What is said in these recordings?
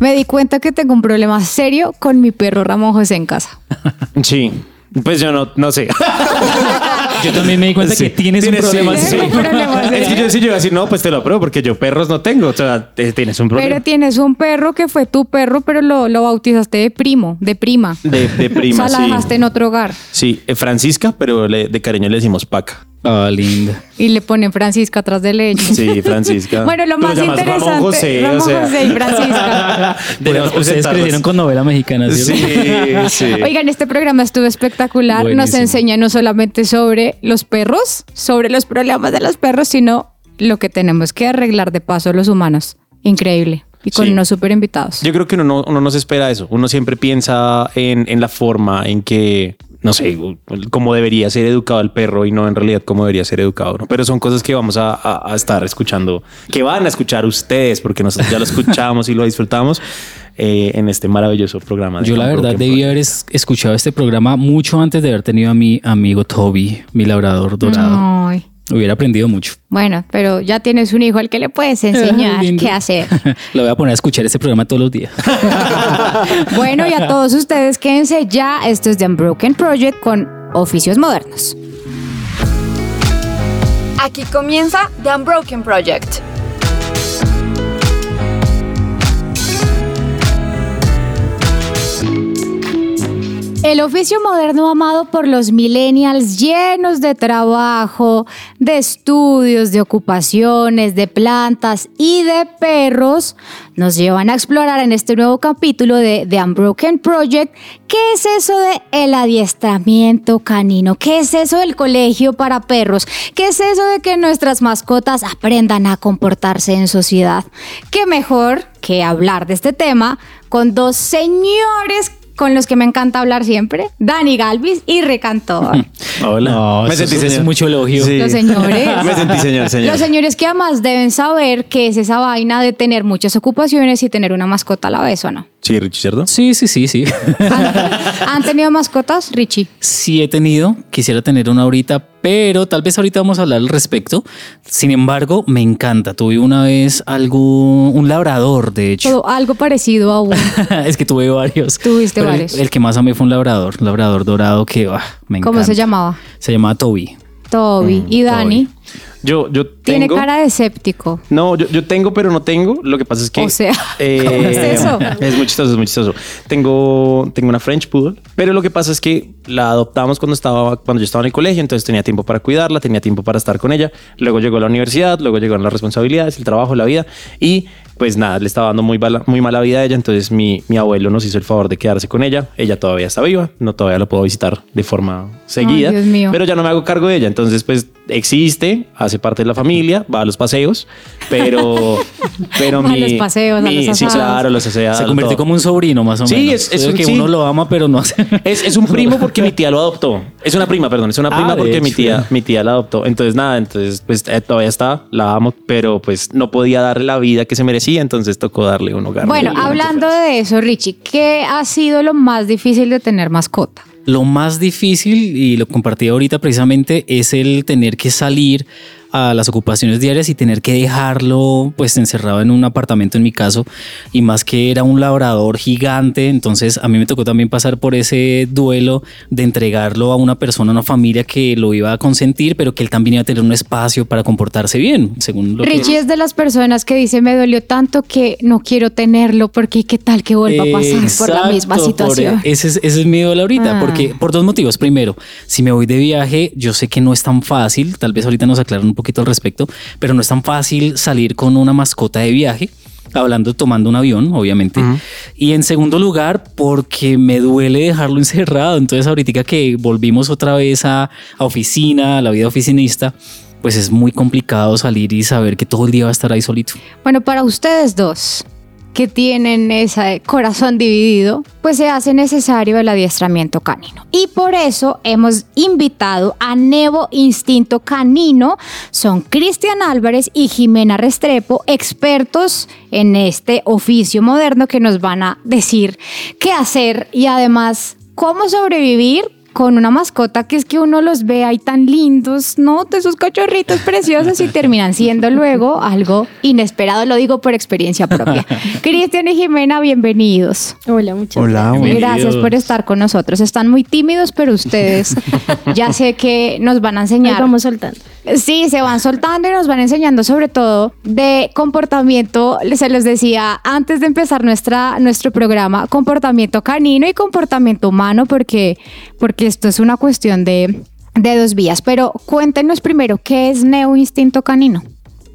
Me di cuenta que tengo un problema serio con mi perro Ramón José en casa. Sí. Pues yo no, no sé. Yo también me di cuenta Sí. que tienes un problema. sí. Tienes un problema, sí. Es que yo sí yo iba a decir, no, pues te lo apruebo porque yo perros no tengo. O sea, tienes un problema. Pero tienes un perro que fue tu perro, pero lo, lo bautizaste de primo, de prima. de, de prima, o sea, la sí. dejaste en otro hogar. Sí, eh, Francisca, pero le- de cariño le decimos Paca. Ah, linda. Y le ponen Francisca atrás del lecho. Sí, Francisca. Bueno, lo más interesante. Ramón José, Ramón o sea. José y Francisca. Ustedes presentarlos. crecieron con novela mexicana, ¿cierto? Sí, sí. Oigan, este programa estuvo espectacular. Nos Buenísimo. enseña no solamente sobre los perros, sobre los problemas de los perros, sino lo que tenemos que arreglar de paso los humanos. Increíble. Y con Sí. unos super invitados. Yo creo que uno no, uno no se espera eso. Uno siempre piensa en, en la forma en que, no sé, cómo debería ser educado el perro y no en realidad cómo debería ser educado. Pero son cosas que vamos a, a- a estar escuchando, que van a escuchar ustedes, porque nosotros ya lo escuchamos y lo disfrutamos eh, en este maravilloso programa. Yo la verdad debí haber es- escuchado este programa mucho antes de haber tenido a mi amigo Toby, mi labrador dorado. Ay. Hubiera aprendido mucho. Bueno, pero ya tienes un hijo al que le puedes enseñar qué hacer. Lo voy a poner a escuchar este programa todos los días. Bueno, y a todos ustedes quédense ya. Esto es The Unbroken Project con oficios modernos. Aquí comienza The Unbroken Project. El oficio moderno amado por los millennials llenos de trabajo, de estudios, de ocupaciones, de plantas y de perros nos llevan a explorar en este nuevo capítulo de The Unbroken Project qué es eso de el adiestramiento canino, qué es eso del colegio para perros, qué es eso de que nuestras mascotas aprendan a comportarse en sociedad. ¿Qué mejor que hablar de este tema con dos señores con los que me encanta hablar siempre, Dani Galvis y Recantor. Hola. No, me sentí es señor. mucho elogio. Los señores. me sentí señor, señor. Los señores que además deben saber qué es esa vaina de tener muchas ocupaciones y tener una mascota a la vez o no. Sí, Richie, ¿cierto? Sí, sí, sí, sí. ¿Han, han tenido mascotas, Richie? Sí he tenido, quisiera tener una ahorita, pero tal vez ahorita vamos a hablar al respecto. Sin embargo, me encanta. Tuve una vez algo, un labrador, de hecho. Todo algo parecido a un. es que tuve varios. Tuviste el- varios. El, que más amé fue un labrador, un labrador dorado que ah, me encanta. ¿Cómo se llamaba? Se llamaba Toby. Toby. y Dani Toby. Yo, yo tiene tengo... cara de escéptico. No, yo, yo tengo, pero no tengo. Lo que pasa es que. O sea, eh, ¿cómo es eso? Es muy chistoso, es muy chistoso. Tengo, tengo una French Poodle, pero lo que pasa es que la adoptamos cuando estaba, cuando yo estaba en el colegio, entonces tenía tiempo para cuidarla, tenía tiempo para estar con ella. Luego llegó la universidad, luego llegaron las responsabilidades, el trabajo, la vida y pues nada, le estaba dando muy, bala- muy mala vida a ella. Entonces mi, mi abuelo nos hizo el favor de quedarse con ella. Ella todavía está viva, no todavía la puedo visitar de forma seguida, Dios mío. pero ya no me hago cargo de ella. Entonces, pues existe, hace parte de la familia, va a los paseos, pero, pero a mi, los paseos, a los sí, claro, los aseos. Se convirtió como un sobrino más o Sí, menos. es- es un- que sí. uno lo ama, pero no hace. Es, es un primo porque mi tía lo adoptó. Es una prima, perdón. Es una Ah, prima porque mi tía, mi tía la adoptó. Entonces, nada, entonces, pues eh, todavía está, la amo, pero pues no podía darle la vida que se merecía, entonces tocó darle un hogar. Bueno, hablando de eso, Richie, ¿qué ha sido lo más difícil de tener mascota? Lo más difícil, y lo compartí ahorita precisamente, es el tener que salir a las ocupaciones diarias y tener que dejarlo pues encerrado en un apartamento en mi caso y más que era un labrador gigante entonces a mí me tocó también pasar por ese duelo de entregarlo a una persona, a una familia que lo iba a consentir pero que él también iba a tener un espacio para comportarse bien según lo que- Richie es de las personas que dice me dolió tanto que no quiero tenerlo porque qué tal que vuelva a pasar por la misma Exacto, por- situación. ese, es, ese es mi duelo ahorita, Ah. porque por dos motivos. Primero, si me voy de viaje, yo sé que no es tan fácil, tal vez ahorita nos aclaran un poquito al respecto, pero no es tan fácil salir con una mascota de viaje. Hablando, tomando un avión, obviamente. Y en segundo lugar, porque me duele dejarlo encerrado. Entonces, ahorita que volvimos otra vez a, a oficina, a la vida oficinista, pues es muy complicado salir y saber que todo el día va a estar ahí solito. Bueno, para ustedes dos que tienen ese corazón dividido, pues se hace necesario el adiestramiento canino. Y por eso hemos invitado a Nevo Instinto Canino. Son Cristian Álvarez y Jimena Restrepo, expertos en este oficio moderno que nos van a decir qué hacer y además cómo sobrevivir con una mascota que es que uno los ve ahí tan lindos, ¿no? De esos cachorritos preciosos y terminan siendo luego algo inesperado, lo digo por experiencia propia. Cristian y Jimena, bienvenidos. Hola, muchas Hola, gracias. Gracias por estar con nosotros. Están muy tímidos, pero ustedes ya sé que nos van a Ahí enseñar. vamos soltando. Sí, se van soltando y nos van enseñando sobre todo de comportamiento, se los decía antes de empezar nuestra, nuestro programa, comportamiento canino y comportamiento humano, porque, porque esto es una cuestión de, de dos vías. Pero cuéntenos primero, ¿qué es Neo Instinto Canino?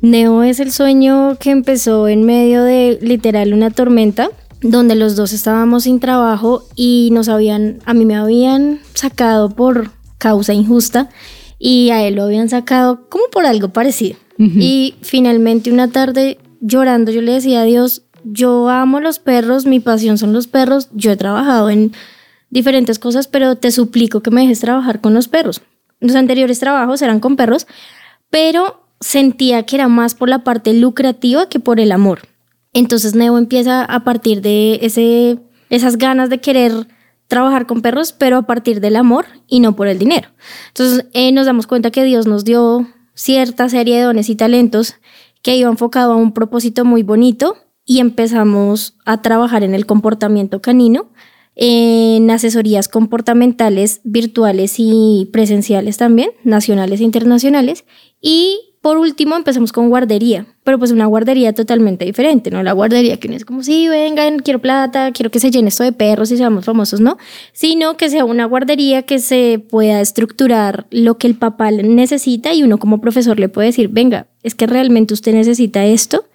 Neo es el sueño que empezó en medio de literal una tormenta, donde los dos estábamos sin trabajo y nos habían, a mí me habían sacado por causa injusta y a él lo habían sacado como por algo parecido. Y finalmente una tarde llorando yo le decía a Dios, yo amo los perros, mi pasión son los perros, yo he trabajado en diferentes cosas, pero te suplico que me dejes trabajar con los perros. Los anteriores trabajos eran con perros, pero sentía que era más por la parte lucrativa que por el amor. Entonces Neo empieza a partir de ese, esas ganas de querer trabajar con perros, pero a partir del amor y no por el dinero. Entonces eh, nos damos cuenta que Dios nos dio cierta serie de dones y talentos que iba enfocado a un propósito muy bonito y empezamos a trabajar en el comportamiento canino, en asesorías comportamentales virtuales y presenciales también, nacionales e internacionales. Y por último empezamos con guardería, pero pues una guardería totalmente diferente, ¿no? La guardería que uno es como, sí, vengan, quiero plata, quiero que se llene esto de perros y seamos famosos, ¿no? Sino que sea una guardería que se pueda estructurar lo que el papá necesita y uno como profesor le puede decir, venga, es que realmente usted necesita esto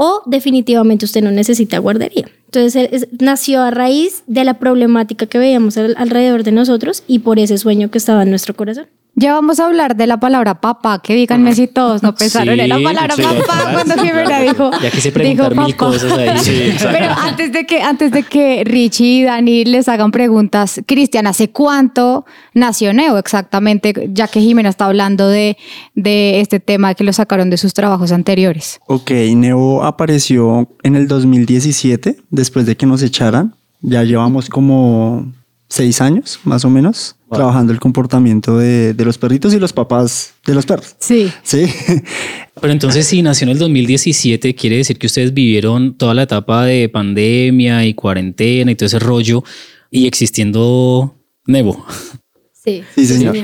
o definitivamente usted no necesita guardería. Entonces es- nació a raíz de la problemática que veíamos al- alrededor de nosotros y por ese sueño que estaba en nuestro corazón. Ya vamos a hablar de la palabra papá, que díganme si todos no pensaron en la palabra sí, papá cuando sí, Jimena claro. dijo. Ya quise dijo preguntar mil papá. cosas ahí. Pero antes de que, antes de que Richie y Dani les hagan preguntas, Cristian, ¿hace cuánto nació Neo exactamente? Ya que Jimena está hablando de, de este tema que lo sacaron de sus trabajos anteriores. Ok, Neo apareció en el 2017, después de que nos echaran. Ya llevamos como seis años, más o menos, trabajando el comportamiento de, de los perritos y los papás de los perros. Sí. Sí, Pero entonces, si nació en el 2017, quiere decir que ustedes vivieron toda la etapa de pandemia y cuarentena y todo ese rollo y existiendo Nevo. Sí, Sí, señor.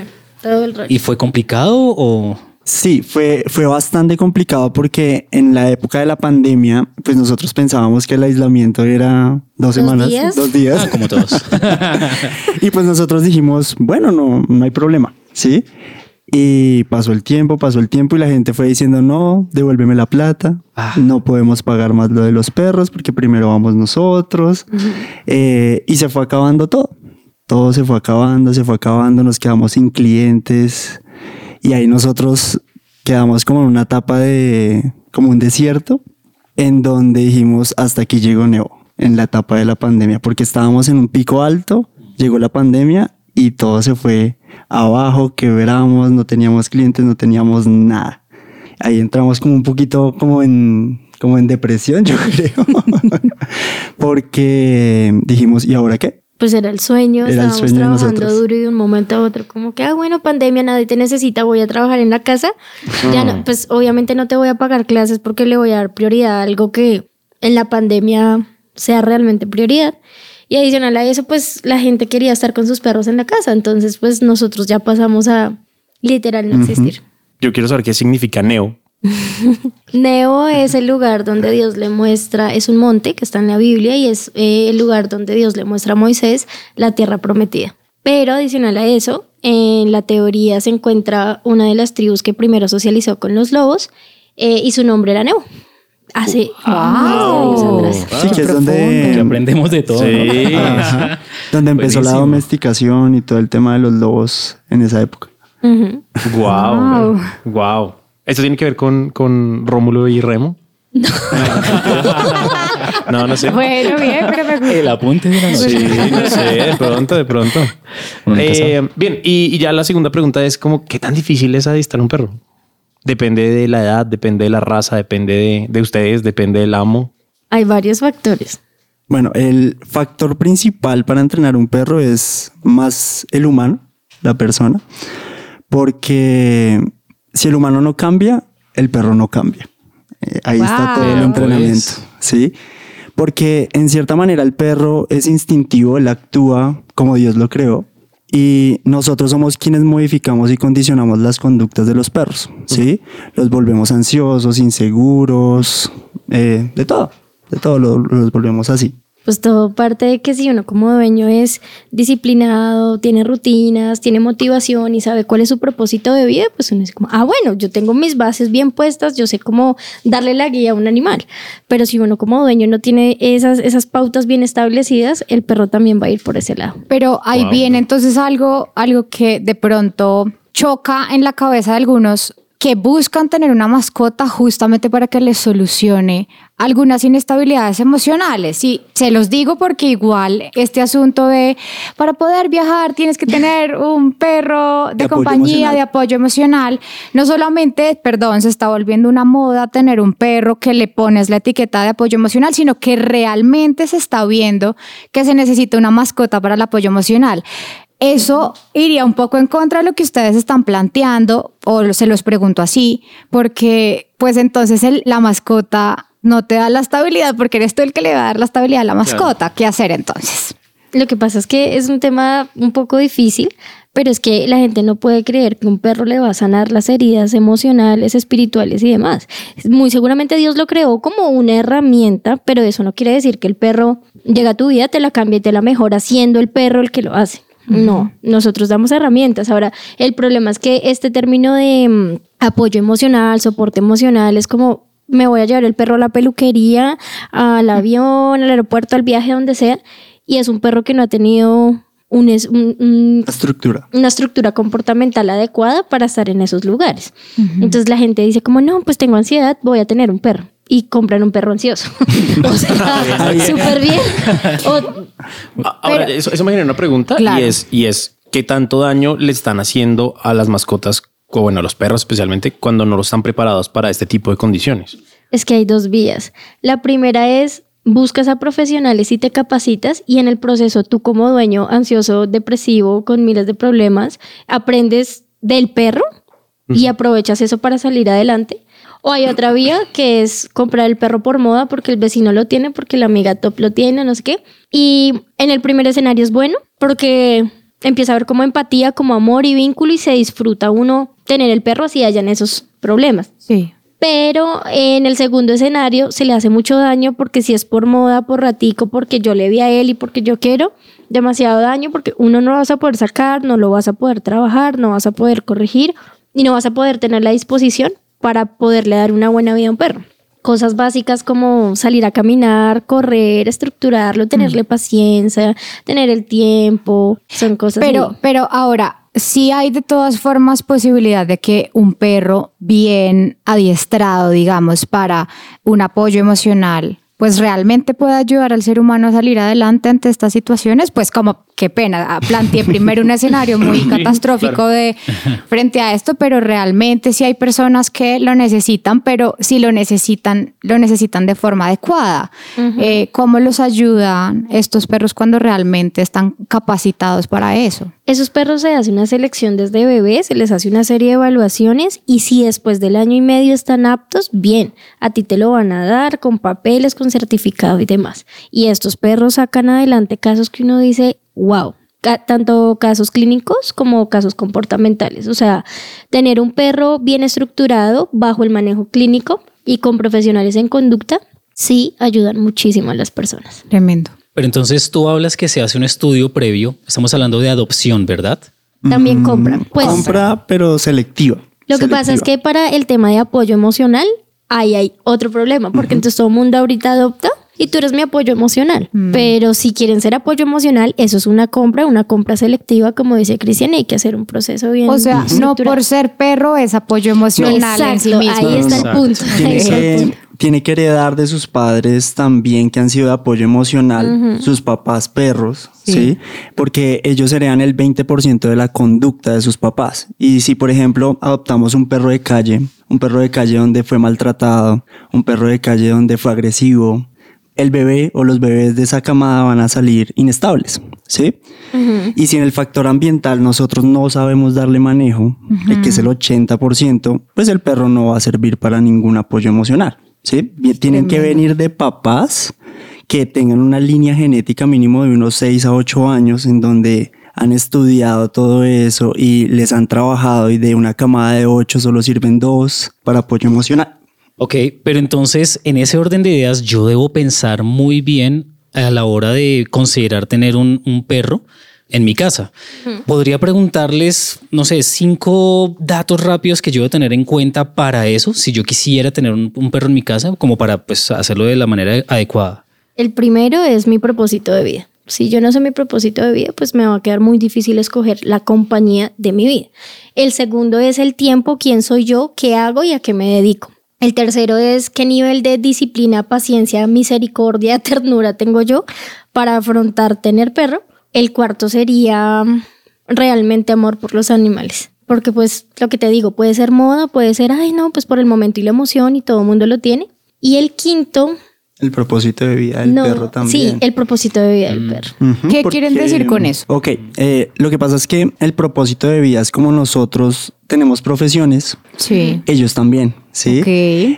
Todo el rollo. ¿Y fue complicado o...? Sí, fue, fue bastante complicado porque en la época de la pandemia, pues nosotros pensábamos que el aislamiento era dos semanas, días? dos días. Ah, como todos. Y pues nosotros dijimos, bueno, no, no hay problema, ¿sí? Y pasó el tiempo, pasó el tiempo y la gente fue diciendo, no, devuélveme la plata, Ah. no podemos pagar más lo de los perros porque primero vamos nosotros. Eh, y se fue acabando todo. Todo se fue acabando, se fue acabando, nos quedamos sin clientes y ahí nosotros quedamos como en una etapa de, como un desierto, en donde dijimos, hasta aquí llegó Neo, en la etapa de la pandemia, porque estábamos en un pico alto, llegó la pandemia y todo se fue abajo, quebramos, no teníamos clientes, no teníamos nada. Ahí entramos como un poquito como en, como en depresión, yo creo, porque dijimos, ¿y ahora qué? Pues era el sueño, Era el estábamos sueño de trabajando duro y de un momento a otro como que, ah, bueno, pandemia, nadie te necesita, voy a trabajar en la casa. Ya no, pues obviamente no te voy a pagar clases porque le voy a dar prioridad a algo que en la pandemia sea realmente prioridad. Y adicional a eso, pues la gente quería estar con sus perros en la casa, entonces pues nosotros ya pasamos a literal no existir. Yo quiero saber qué significa neo. Neo es el lugar donde Dios le muestra, es un monte que está en la Biblia y es eh, el lugar donde Dios le muestra a Moisés la tierra prometida. Pero adicional a eso, en la teoría se encuentra una de las tribus que primero socializó con los lobos eh, y su nombre era Neo. Hace miles de años atrás. Sí, que es donde, Que aprendemos de todo. Sí. donde empezó la domesticación y todo el tema de los lobos en esa época. Wow. Wow. ¿Esto tiene que ver con, con Rómulo y Remo? no, no sé. Bueno, bien, pero me gusta. El apunte de la noche. Sí, no sé, de pronto, de pronto. Eh, bien, y, y ya la segunda pregunta es como, ¿qué tan difícil es adistrar un perro? Depende de la edad, depende de la raza, depende de, de ustedes, depende del amo. Hay varios factores. Bueno, el factor principal para entrenar un perro es más el humano, la persona, porque si el humano no cambia, el perro no cambia. Eh, ahí está todo el Wow. entrenamiento, ¿sí? Porque en cierta manera el perro es instintivo, él actúa como Dios lo creó. Y nosotros somos quienes modificamos y condicionamos las conductas de los perros, ¿sí? Los volvemos ansiosos, inseguros, eh, de todo, de todo lo- los volvemos así. Pues todo parte de que si uno como dueño es disciplinado, tiene rutinas, tiene motivación y sabe cuál es su propósito de vida, pues uno dice como, ah, bueno, yo tengo mis bases bien puestas, yo sé cómo darle la guía a un animal. Pero si uno como dueño no tiene esas, esas pautas bien establecidas, el perro también va a ir por ese lado. Pero ahí viene entonces algo, algo que de pronto choca en la cabeza de algunos que buscan tener una mascota justamente para que les solucione algunas inestabilidades emocionales. Y se los digo porque igual este asunto de para poder viajar tienes que tener un perro de, compañía, de apoyo emocional. No solamente, perdón, se está volviendo una moda tener un perro que le pones la etiqueta de apoyo emocional, sino que realmente se está viendo que se necesita una mascota para el apoyo emocional. Eso iría un poco en contra de lo que ustedes están planteando, o se los pregunto así, porque pues entonces el- la mascota no te da la estabilidad porque eres tú el que le va a dar la estabilidad a la mascota. ¿Qué hacer entonces? Lo que pasa es que es un tema un poco difícil, pero es que la gente no puede creer que un perro le va a sanar las heridas emocionales, espirituales y demás. Muy seguramente Dios lo creó como una herramienta, pero eso no quiere decir que el perro llega a tu vida, te la cambia y te la mejora siendo el perro el que lo hace. No, nosotros damos herramientas. Ahora, el problema es que este término de mm, apoyo emocional, soporte emocional, es como me voy a llevar el perro a la peluquería, al avión, al aeropuerto, al viaje, donde sea, y es un perro que no ha tenido un, es- un- un- La estructura. una estructura comportamental adecuada para estar en esos lugares. Entonces la gente dice como, no, pues tengo ansiedad, voy a tener un perro. Y compran un perro ansioso. o sea, súper bien. O- A- Ahora, eso, eso me genera una pregunta Claro. y es, y es qué tanto daño le están haciendo a las mascotas, o bueno, a los perros especialmente, cuando no los están preparados para este tipo de condiciones. Es que hay dos vías. La primera es buscas a profesionales y te capacitas y en el proceso tú como dueño ansioso, depresivo, con miles de problemas, aprendes del perro y aprovechas eso para salir adelante. O hay otra vía que es comprar el perro por moda porque el vecino lo tiene, porque la amiga top lo tiene, no sé qué. Y en el primer escenario es bueno porque empieza a haber como empatía, como amor y vínculo y se disfruta uno tener el perro así hayan esos problemas. Sí. Pero en el segundo escenario se le hace mucho daño porque si es por moda, por ratico, porque yo le vi a él y porque yo quiero, demasiado daño porque uno no lo vas a poder sacar, no lo vas a poder trabajar, no vas a poder corregir y no vas a poder tener la disposición para poderle dar una buena vida a un perro. Cosas básicas como salir a caminar, correr, estructurarlo, tenerle paciencia, tener el tiempo, son cosas Pero, pero ahora, sí hay de todas formas posibilidad de que un perro bien adiestrado, digamos, para un apoyo emocional, pues realmente pueda ayudar al ser humano a salir adelante ante estas situaciones, pues como qué pena, ah, planteé primero un escenario muy catastrófico de frente a esto, pero realmente sí hay personas que lo necesitan, pero si lo necesitan, lo necesitan de forma adecuada. Eh, ¿Cómo los ayudan estos perros cuando realmente están capacitados para eso? Esos perros se hace una selección desde bebés, se les hace una serie de evaluaciones y si después del año y medio están aptos, bien, a ti te lo van a dar con papeles, con certificado y demás. Y estos perros sacan adelante casos que uno dice, wow, tanto casos clínicos como casos comportamentales. O sea, tener un perro bien estructurado bajo el manejo clínico y con profesionales en conducta, sí ayudan muchísimo a las personas. Tremendo. Pero entonces tú hablas que se hace un estudio previo, estamos hablando de adopción, ¿verdad? También compran. Pues, Compra, pero selectiva. Lo que pasa es que para el tema de apoyo emocional, ahí hay otro problema, porque entonces todo el mundo ahorita adopta y tú eres mi apoyo emocional. Pero si quieren ser apoyo emocional, eso es una compra, una compra selectiva, como dice Cristian, y hay que hacer un proceso bien. O sea, no por ser perro es apoyo emocional en sí Exacto, mismo. ahí está el Exacto. punto. ahí está el que, punto. Tiene que heredar de sus padres también que han sido de apoyo emocional, sus papás perros, ¿sí? Porque ellos heredan el 20% de la conducta de sus papás. Y si, por ejemplo, adoptamos un perro de calle, un perro de calle donde fue maltratado, un perro de calle donde fue agresivo, el bebé o los bebés de esa camada van a salir inestables, ¿sí? Y si en el factor ambiental nosotros no sabemos darle manejo, eh, que es el 80%, pues el perro no va a servir para ningún apoyo emocional, ¿sí? Tienen que venir de papás que tengan una línea genética mínimo de unos 6 a 8 años en donde han estudiado todo eso y les han trabajado y de una camada de 8 solo sirven dos para apoyo emocional. Ok, pero entonces en ese orden de ideas yo debo pensar muy bien a la hora de considerar tener un, un perro en mi casa. Podría preguntarles, no sé, cinco datos rápidos que yo debo tener en cuenta para eso, si yo quisiera tener un, un perro en mi casa, como para pues, hacerlo de la manera adecuada. El primero es mi propósito de vida. Si yo no sé mi propósito de vida, pues me va a quedar muy difícil escoger la compañía de mi vida. El segundo es el tiempo, quién soy yo, qué hago y a qué me dedico. El tercero es qué nivel de disciplina, paciencia, misericordia, ternura tengo yo para afrontar tener perro. El cuarto sería mm, realmente amor por los animales. Porque pues lo que te digo, puede ser moda, puede ser, ay no, pues por el momento y la emoción y todo el mundo lo tiene. Y el quinto, El propósito de vida del no, perro también. sí, el propósito de vida del perro. Ujú, ¿Qué quieren decir con eso? Ok, eh, lo que pasa es que el propósito de vida es como nosotros tenemos profesiones, Sí. ellos también, ¿sí? Ok.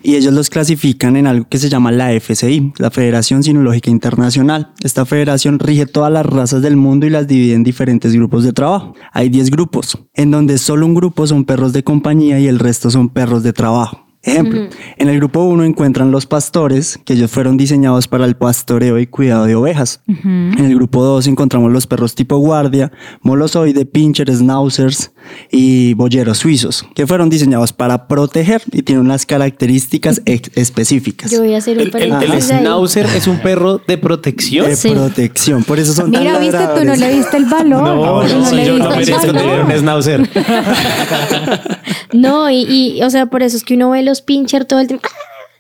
Y ellos los clasifican en algo que se llama la FCI, la Federación Sinológica Internacional. Esta federación rige todas las razas del mundo y las divide en diferentes grupos de trabajo. Hay 10 grupos, en donde solo un grupo son perros de compañía y el resto son perros de trabajo. Ejemplo, en el grupo 1 encuentran los pastores, que ellos fueron diseñados para el pastoreo y cuidado de ovejas. En el grupo 2 encontramos los perros tipo guardia, molosoide, pincher, schnauzers y boyeros suizos, que fueron diseñados para proteger y tienen unas características específicas. Yo voy a hacer un El, el- el schnauzer es un perro de protección. De Sí. protección, por eso son Mira, tan viste, tú no le diste el valor. No, Tú no, le yo no merezco tener un schnauzer. No, y, y, o sea, por eso es que uno ve los pincher todo el tiempo.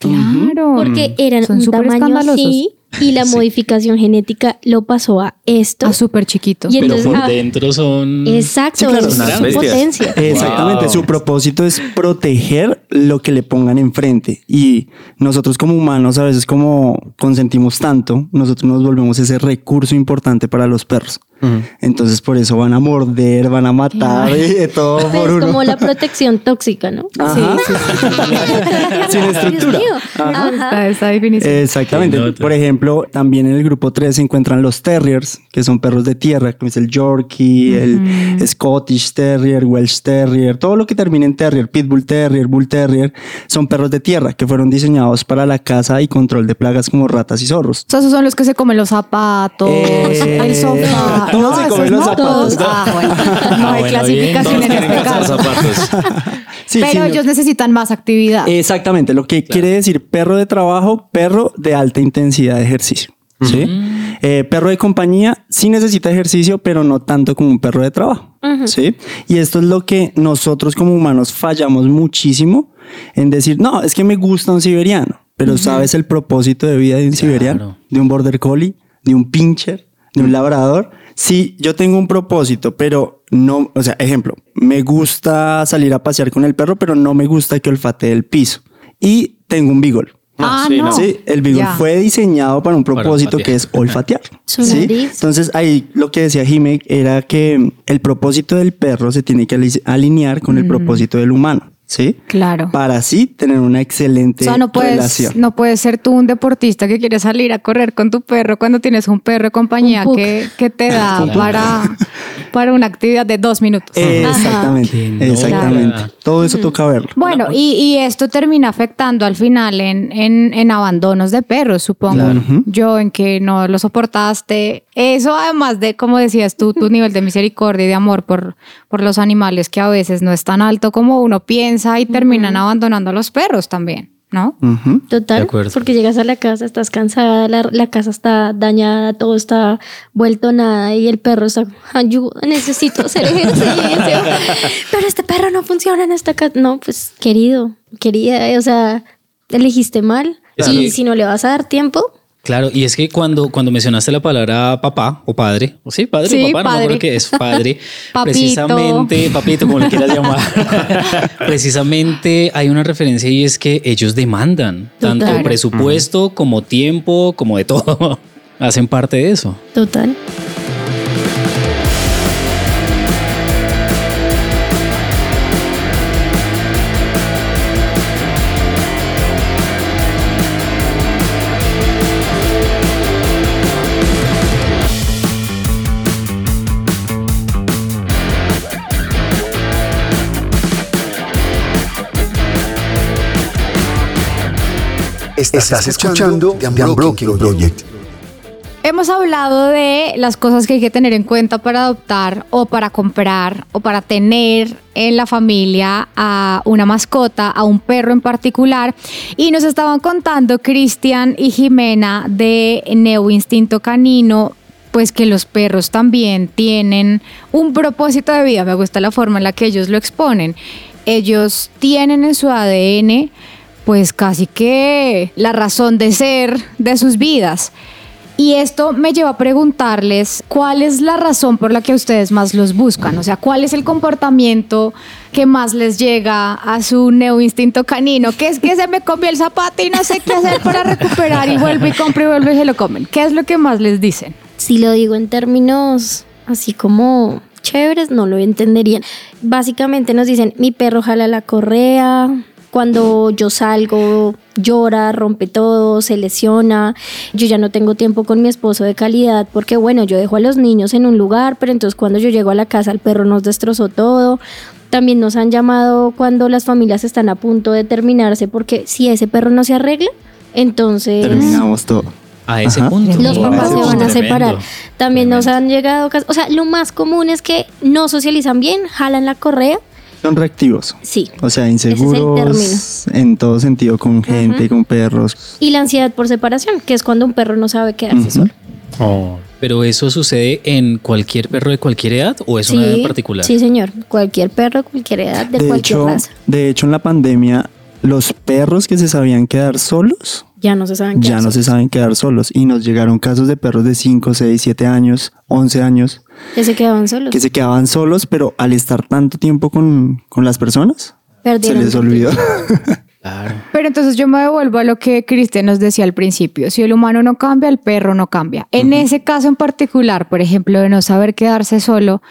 Claro. Porque eran Son un tamaño así y la modificación genética lo pasó a esto. A súper chiquito. Y Pero entonces, por ah, dentro son... Exacto, Sí, claro, potencia. Exactamente, Wow. su propósito es proteger lo que le pongan enfrente y nosotros como humanos a veces como consentimos tanto, nosotros nos volvemos ese recurso importante para los perros. Entonces por eso van a morder, van a matar y de todo Pues por uno. como la protección tóxica, ¿no? Ajá. Sin Dios estructura. mío. Ajá. Está esta definición. Exactamente. Por ejemplo, también en el grupo 3 se encuentran los terriers, que son perros de tierra, como es el Yorkie, el Scottish Terrier, Welsh Terrier, todo lo que termina en Terrier, Pitbull Terrier, Bull Terrier, son perros de tierra que fueron diseñados para la caza y control de plagas como ratas y zorros. O sea, esos son los que se comen los zapatos, Eh, el sofá. Todos se esos comen los no, zapatos. todos. Ah, bueno. No Ah, hay bueno, clasificación en este caso. Sí, Pero sí, no- ellos necesitan más actividad. Exactamente, lo que quiere decir perro de trabajo, perro de alta intensidad de ejercicio. ¿sí? Eh, perro de compañía sí necesita ejercicio, pero no tanto como un perro de trabajo. ¿sí? Y esto es lo que nosotros como humanos fallamos muchísimo en decir, no, es que me gusta un siberiano, pero ¿sabes el propósito de vida de un siberiano? De un border collie, de un pincher, de un labrador. Sí, yo tengo un propósito, pero no, o sea, ejemplo, me gusta salir a pasear con el perro, pero no me gusta que olfatee el piso. Y tengo un beagle. Ah, sí, no. Sí, el beagle fue diseñado para un propósito que es olfatear. ¿sí? Entonces ahí lo que decía Jime era que el propósito del perro se tiene que ali- alinear con el propósito del humano. ¿Sí? Claro. Para así tener una O excelente sea, no puedes, relación. no puedes ser tú un deportista que quiere salir a correr con tu perro cuando tienes un perro de compañía Un que, que te da Claro. para, para una actividad de dos minutos. Exactamente, Qué exactamente. nota. Todo eso toca verlo. Bueno, y, y esto termina afectando al final en, en, en abandonos de perros, supongo. Yo en que no lo soportaste. Eso además de, como decías tú, tu nivel de misericordia y de amor por, por los animales que a veces no es tan alto como uno piensa y terminan abandonando a los perros también, ¿no? Ujú. Total, De acuerdo. porque llegas a la casa, estás cansada, la, la casa está dañada, todo está vuelto nada y el perro está, ayuda, necesito hacer ejercicio. Pero este perro no funciona en esta casa. No, pues querido, querida, o sea, elegiste mal. Y si no le vas a dar tiempo, Claro, y es que cuando, cuando mencionaste la palabra papá o padre, o sí, padre Sí, o papá, no me acuerdo qué es padre, precisamente, papito, como le quieras llamar, precisamente hay una referencia y es que ellos demandan tanto presupuesto como tiempo, como de todo. Hacen parte de eso. Total. Estás escuchando The Unbroken Project. Hemos hablado de las cosas que hay que tener en cuenta para adoptar o para comprar o para tener en la familia a una mascota, a un perro en particular. Y nos estaban contando Cristian y Jimena de Neo Instinto Canino, pues que los perros también tienen un propósito de vida. Me gusta la forma en la que ellos lo exponen. Ellos tienen en su ADN pues casi que la razón de ser de sus vidas. Y esto me lleva a preguntarles cuál es la razón por la que ustedes más los buscan, o sea, cuál es el comportamiento que más les llega a su neo instinto canino, que es que se me comió el zapato y no sé qué hacer para recuperar y vuelve y compra y vuelve y se lo comen. ¿Qué es lo que más les dicen? Si lo digo en términos así como chéveres, no lo entenderían. Básicamente nos dicen, mi perro jala la correa, cuando yo salgo llora, rompe todo, se lesiona, yo ya no tengo tiempo con mi esposo de calidad porque bueno, yo dejo a los niños en un lugar, pero entonces cuando yo llego a la casa el perro nos destrozó todo. También nos han llamado cuando las familias están a punto de terminarse porque si ese perro no se arregla, entonces Terminamos todo. A ese Ajá. punto. los Wow, papás se van a tremendo. separar. También nos han llegado casos, o sea, lo más común es que no socializan bien, jalan la correa. Son reactivos. Sí. O sea, el inseguros en todo sentido, con gente, con perros. Y la ansiedad por separación, que es cuando un perro no sabe quedarse Ujú. solo. Oh. Pero eso sucede en cualquier perro de cualquier edad o es una edad en particular. Sí, señor. Cualquier perro, cualquier edad, de, De cualquier hecho, raza. de hecho, en la pandemia, los perros que se sabían quedar solos, Ya no se saben qué ya no se hacer. saben quedar solos. Y nos llegaron casos de perros de 5, 6, 7 años, 11 años, Que se quedaban solos. que se quedaban solos, pero al estar tanto tiempo con, con las personas, Perdieron se les olvidó. Claro. Pero entonces yo me devuelvo a lo que Cristian nos decía al principio. Si el humano no cambia, el perro no cambia. En ese caso en particular, por ejemplo, de no saber quedarse solo,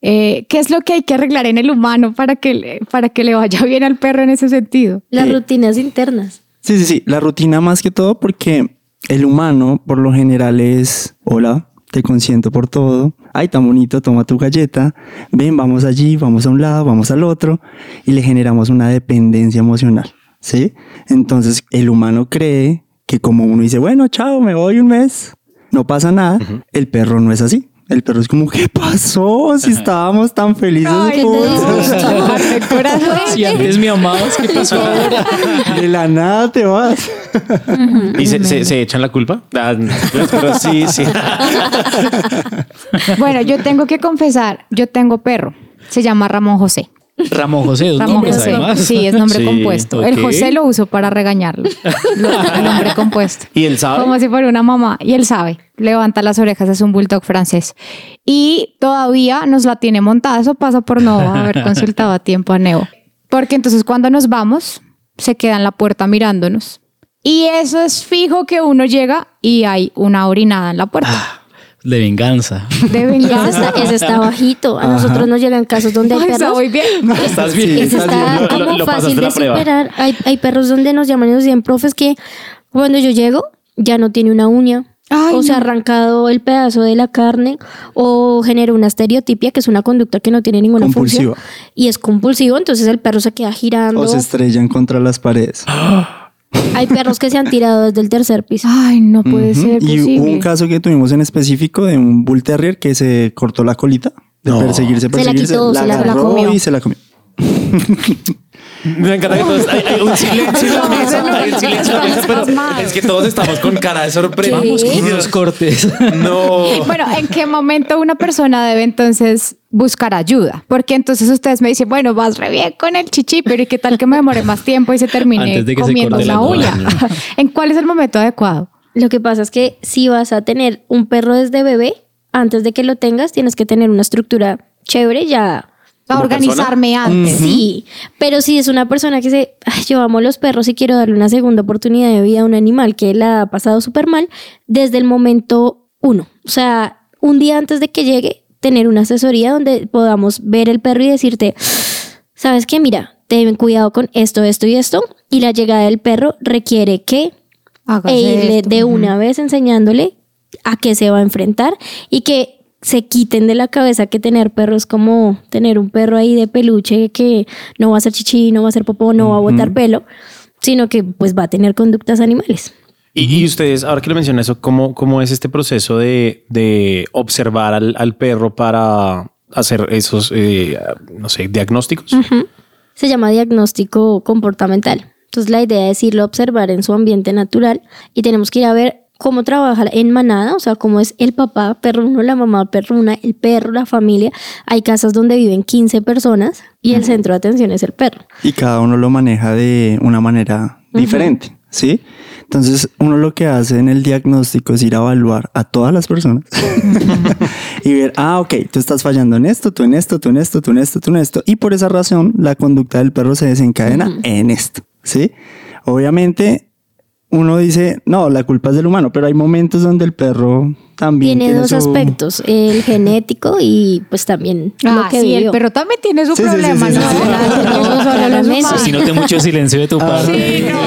eh, ¿qué es lo que hay que arreglar en el humano para que, le, para que le vaya bien al perro en ese sentido? Las rutinas internas. Sí, sí, sí. La rutina más que todo porque el humano por lo general es, hola, te consiento por todo. Ay, tan bonito, toma tu galleta. Ven, vamos allí, vamos a un lado, vamos al otro. Y le generamos una dependencia emocional. ¿Sí? Entonces el humano cree que como uno dice, bueno, chao, me voy un mes, no pasa nada. El perro no es así. El perro es como, ¿qué pasó? Si estábamos tan felices Ay, juntos. Si antes me amabas, ¿qué pasó ahora? De la nada te vas. ¿Y se, se- se echan la culpa? Ah, pero sí, sí. Bueno, yo tengo que confesar, yo tengo perro. Se llama Ramón José. Ramón José, dos Ramón nombres José. además. Sí, es nombre Sí, compuesto. El. José lo uso para regañarlo. Lo- El nombre compuesto. ¿Y él sabe? Como si fuera una mamá. Y él sabe. Levanta las orejas, es un bulldog francés. Y todavía nos la tiene montada. Eso pasa por no haber consultado a tiempo a Neo. Porque entonces cuando nos vamos, se queda en la puerta mirándonos. Y eso es fijo que uno llega y hay una orinada en la puerta. De venganza. De venganza. está, ese está bajito. A nosotros nos llegan casos donde hay Ay, está perros. muy bien. ¿Estás bien? Ese está Lo- lo- como lo fácil pasaste de superar. Hay, hay perros donde nos llaman y nos dicen, profes, que cuando yo llego ya no tiene una uña. Ay, o se ha arrancado el pedazo de la carne o genera una estereotipia que es una conducta que no tiene ninguna Compulsiva. función y es compulsivo entonces el perro se queda girando O se estrellan contra las paredes. hay perros que se han tirado desde el tercer piso Ay, no puede ser Y posible. hubo un caso que tuvimos en específico de un bull terrier que se cortó la colita de No. perseguirse, Se la perseguirse, quitó, se la- se la comió. y se la comió. Me encanta que todos. Hay, hay un silencio en la mesa. Hay un silencio en la mesa. Pero es que todos estamos con cara de sorpresa. Vamos, Con unos cortes. No. Bueno, ¿en qué momento una persona debe entonces buscar ayuda? Porque entonces ustedes me dicen, bueno, vas re bien con el chichi, pero ¿y qué tal que me demore más tiempo y se termine Antes de que se comiendo una la uña? uña. ¿En cuál es el momento adecuado? Lo que pasa es que si vas a tener un perro desde bebé, antes de que lo tengas, tienes que tener una estructura chévere ya. A organizarme antes. Sí, pero si es una persona que dice, "Ay, yo amo los perros y quiero darle una segunda oportunidad de vida a un animal que la ha pasado súper mal, desde el momento uno, o sea, un día antes de que llegue, tener una asesoría donde podamos ver el perro y decirte, sabes qué, mira, ten cuidado con esto, esto y esto, y la llegada del perro requiere que Hágase e irle esto. de una vez enseñándole a qué se va a enfrentar y que se quiten de la cabeza que tener perros como tener un perro ahí de peluche que no va a hacer chichi, no va a hacer popó, no va a botar pelo, sino que pues va a tener conductas animales. Y, y ustedes, ahora que lo mencionan eso, ¿cómo, cómo es este proceso de, de observar al, al perro para hacer esos, eh, no sé, diagnósticos? Se llama diagnóstico comportamental. Entonces la idea es irlo a observar en su ambiente natural y tenemos que ir a ver cómo trabaja en manada, o sea, cómo es el papá, perro uno, la mamá, perro una, el perro, la familia. Hay casas donde viven 15 personas y el centro de atención es el perro. y cada uno lo maneja de una manera diferente, ¿sí? Entonces, uno lo que hace en el diagnóstico es ir a evaluar a todas las personas y ver, ah, ok, tú estás fallando en esto, tú en esto, tú en esto, tú en esto, tú en esto, y por esa razón la conducta del perro se desencadena en esto, ¿sí? Obviamente, uno dice, no, la culpa es del humano, pero hay momentos donde el perro también Tiene dos su- aspectos, el genético y pues también lo Ah, que sí, el vivió. perro también tiene su Sí, problema, sí, ¿no? sí, sí. No. Si noté mucho silencio de tu parte. Sí, no.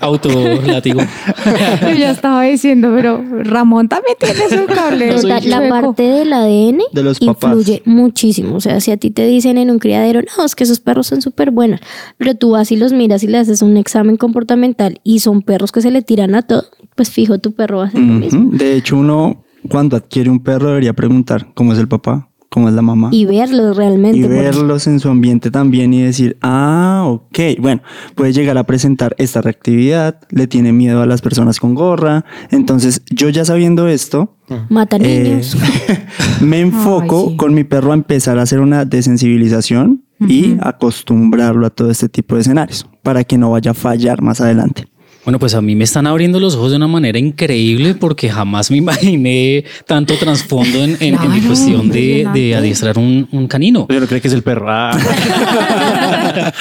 Autolátigo. Yo ya estaba diciendo, pero Ramón también tiene su cable. La chueco. parte del ADN De los papás. influye muchísimo. O sea, si a ti te dicen en un criadero, no, es que esos perros son súper buenos, pero tú vas y los miras y le haces un examen comportamental y son perros que se le tiran a todo, pues fijo, tu perro va a hacer lo mismo. Ujú. De hecho, uno cuando adquiere un perro debería preguntar cómo es el papá, cómo es la mamá. Y verlos realmente. y verlos en su ambiente también y decir, ah, ok, bueno, puede llegar a presentar esta reactividad, le tiene miedo a las personas con gorra, entonces yo ya sabiendo esto, Mata eh, niños. me enfoco Ay, sí. con mi perro a empezar a hacer una desensibilización y acostumbrarlo a todo este tipo de escenarios para que no vaya a fallar más adelante. Bueno, pues a mí me están abriendo los ojos de una manera increíble porque jamás me imaginé tanto trasfondo en, en- en mi cuestión de, de adiestrar un, un canino. Yo no creo que es el perro. Ah.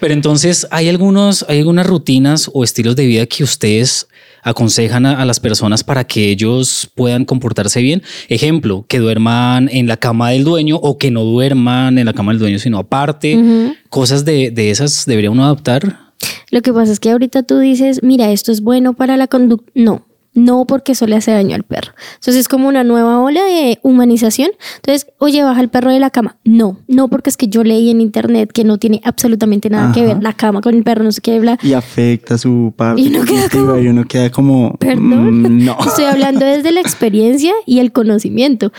Pero entonces, ¿hay, algunos, ¿hay algunas rutinas o estilos de vida que ustedes aconsejan a, a las personas para que ellos puedan comportarse bien? Ejemplo, que duerman en la cama del dueño o que no duerman en la cama del dueño, sino aparte. Cosas de, de esas debería uno adaptar. Lo que pasa es que ahorita tú dices, mira, esto es bueno para la conducta. No, no porque eso le hace daño al perro. Entonces es como una nueva ola de humanización. Entonces, oye, baja el perro de la cama. No, no porque es que yo leí en internet que no tiene absolutamente nada que ver la cama con el perro, no sé qué, bla. Y afecta su parte Y uno queda como, y uno queda como, Perdón. mm, no. Estoy hablando desde la experiencia y el conocimiento.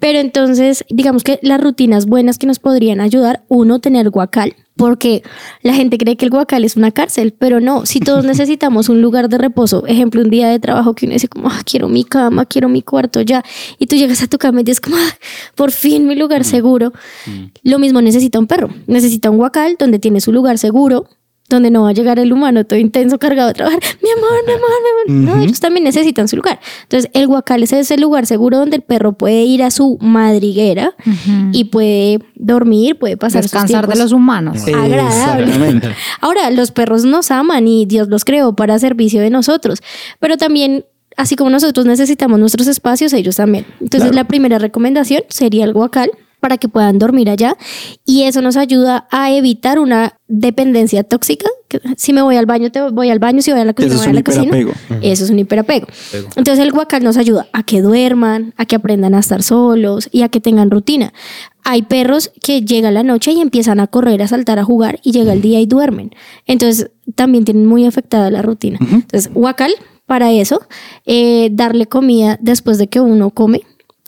Pero entonces, digamos que las rutinas buenas que nos podrían ayudar, uno, tener guacal. Porque la gente cree que el guacal es una cárcel, pero no, si todos necesitamos un lugar de reposo, ejemplo, un día de trabajo que uno dice como, "Ah, quiero mi cama, quiero mi cuarto ya, y tú llegas a tu cama y dices como, "Ah, por fin mi lugar seguro. Lo mismo necesita un perro, necesita un guacal donde tiene su lugar seguro, donde no va a llegar el humano todo intenso cargado a trabajar. Mi amor, mi amor, mi amor. No, ellos también necesitan su lugar. Entonces, el guacal es ese lugar seguro donde el perro puede ir a su madriguera y puede dormir, puede pasar sus Descansar de los humanos. agradable. Ahora, los perros nos aman y Dios los creó para servicio de nosotros, pero también, así como nosotros necesitamos nuestros espacios, ellos también. Entonces, la primera recomendación sería el guacal para que puedan dormir allá y eso nos ayuda a evitar una dependencia tóxica. que Si me voy al baño, te voy al baño, si voy a la cocina, Eso es voy a un la cocina. hiperapego. Eso es un hiperapego. Entonces el guacal nos ayuda a que duerman, a que aprendan a estar solos y a que tengan rutina. Hay perros que llega la noche y empiezan a correr, a saltar, a jugar y llega el día y duermen. Entonces también tienen muy afectada la rutina. Entonces guacal para eso, eh, darle comida después de que uno come.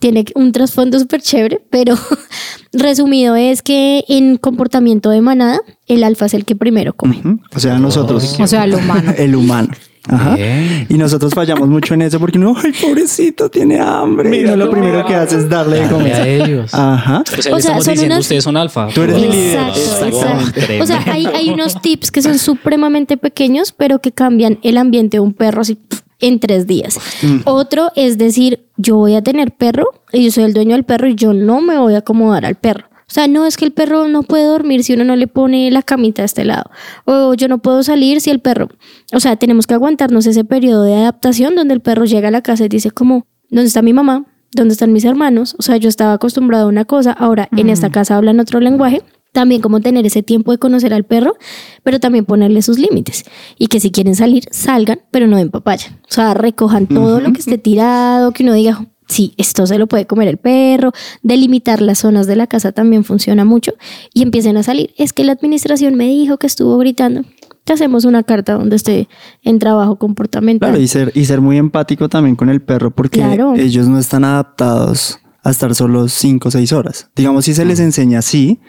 Tiene un trasfondo súper chévere, pero resumido es que en comportamiento de manada, el alfa es el que primero come. O sea, nosotros. O sea, el humano. el humano. Ajá. Bien. Y nosotros fallamos mucho en eso porque no, ay, pobrecito, tiene hambre. y no lo primero que hace es darle de Darle a comer. ellos. Ajá. O sea, O sea, estamos son diciendo unas- ustedes son alfa. Tú eres mi líder. Exacto, Exacto. O sea, hay, hay unos tips que son supremamente pequeños, pero que cambian el ambiente de un perro así en tres días. Otro es decir, yo voy a tener perro y yo soy el dueño del perro y yo no me voy a acomodar al perro. O sea, no es que el perro no puede dormir si uno no le pone la camita a este lado. O yo no puedo salir si el perro... O sea, tenemos que aguantarnos ese periodo de adaptación donde el perro llega a la casa y dice como, ¿dónde está mi mamá? ¿Dónde están mis hermanos? O sea, yo estaba acostumbrado a una cosa, ahora en esta casa hablan otro lenguaje. También como tener ese tiempo de conocer al perro, pero también ponerle sus límites. Y que si quieren salir, salgan, pero no en papaya. O sea, recojan todo lo que esté tirado, que uno diga, sí, esto se lo puede comer el perro, delimitar las zonas de la casa también funciona mucho y empiecen a salir. Es que la administración me dijo que estuvo gritando. Te hacemos una carta donde esté en trabajo comportamental. Claro, y ser, y ser muy empático también con el perro porque Claro. ellos no están adaptados a estar solo 5 o 6 horas. Digamos, sí se les enseña así,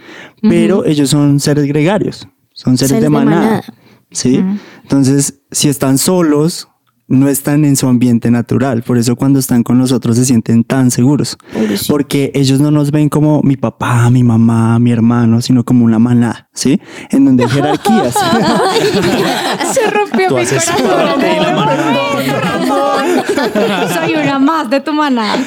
pero ellos son seres gregarios, son seres, Seres de de manada. manada. ¿sí? Entonces, si están solos, no están en su ambiente natural. Por eso cuando están con nosotros se sienten tan seguros. Pobrecito. Porque ellos no nos ven como mi papá, mi mamá, mi hermano, sino como una manada, ¿sí? En donde hay jerarquías. Se rompió Tú mi haces corazón. Soy una más de tu manada.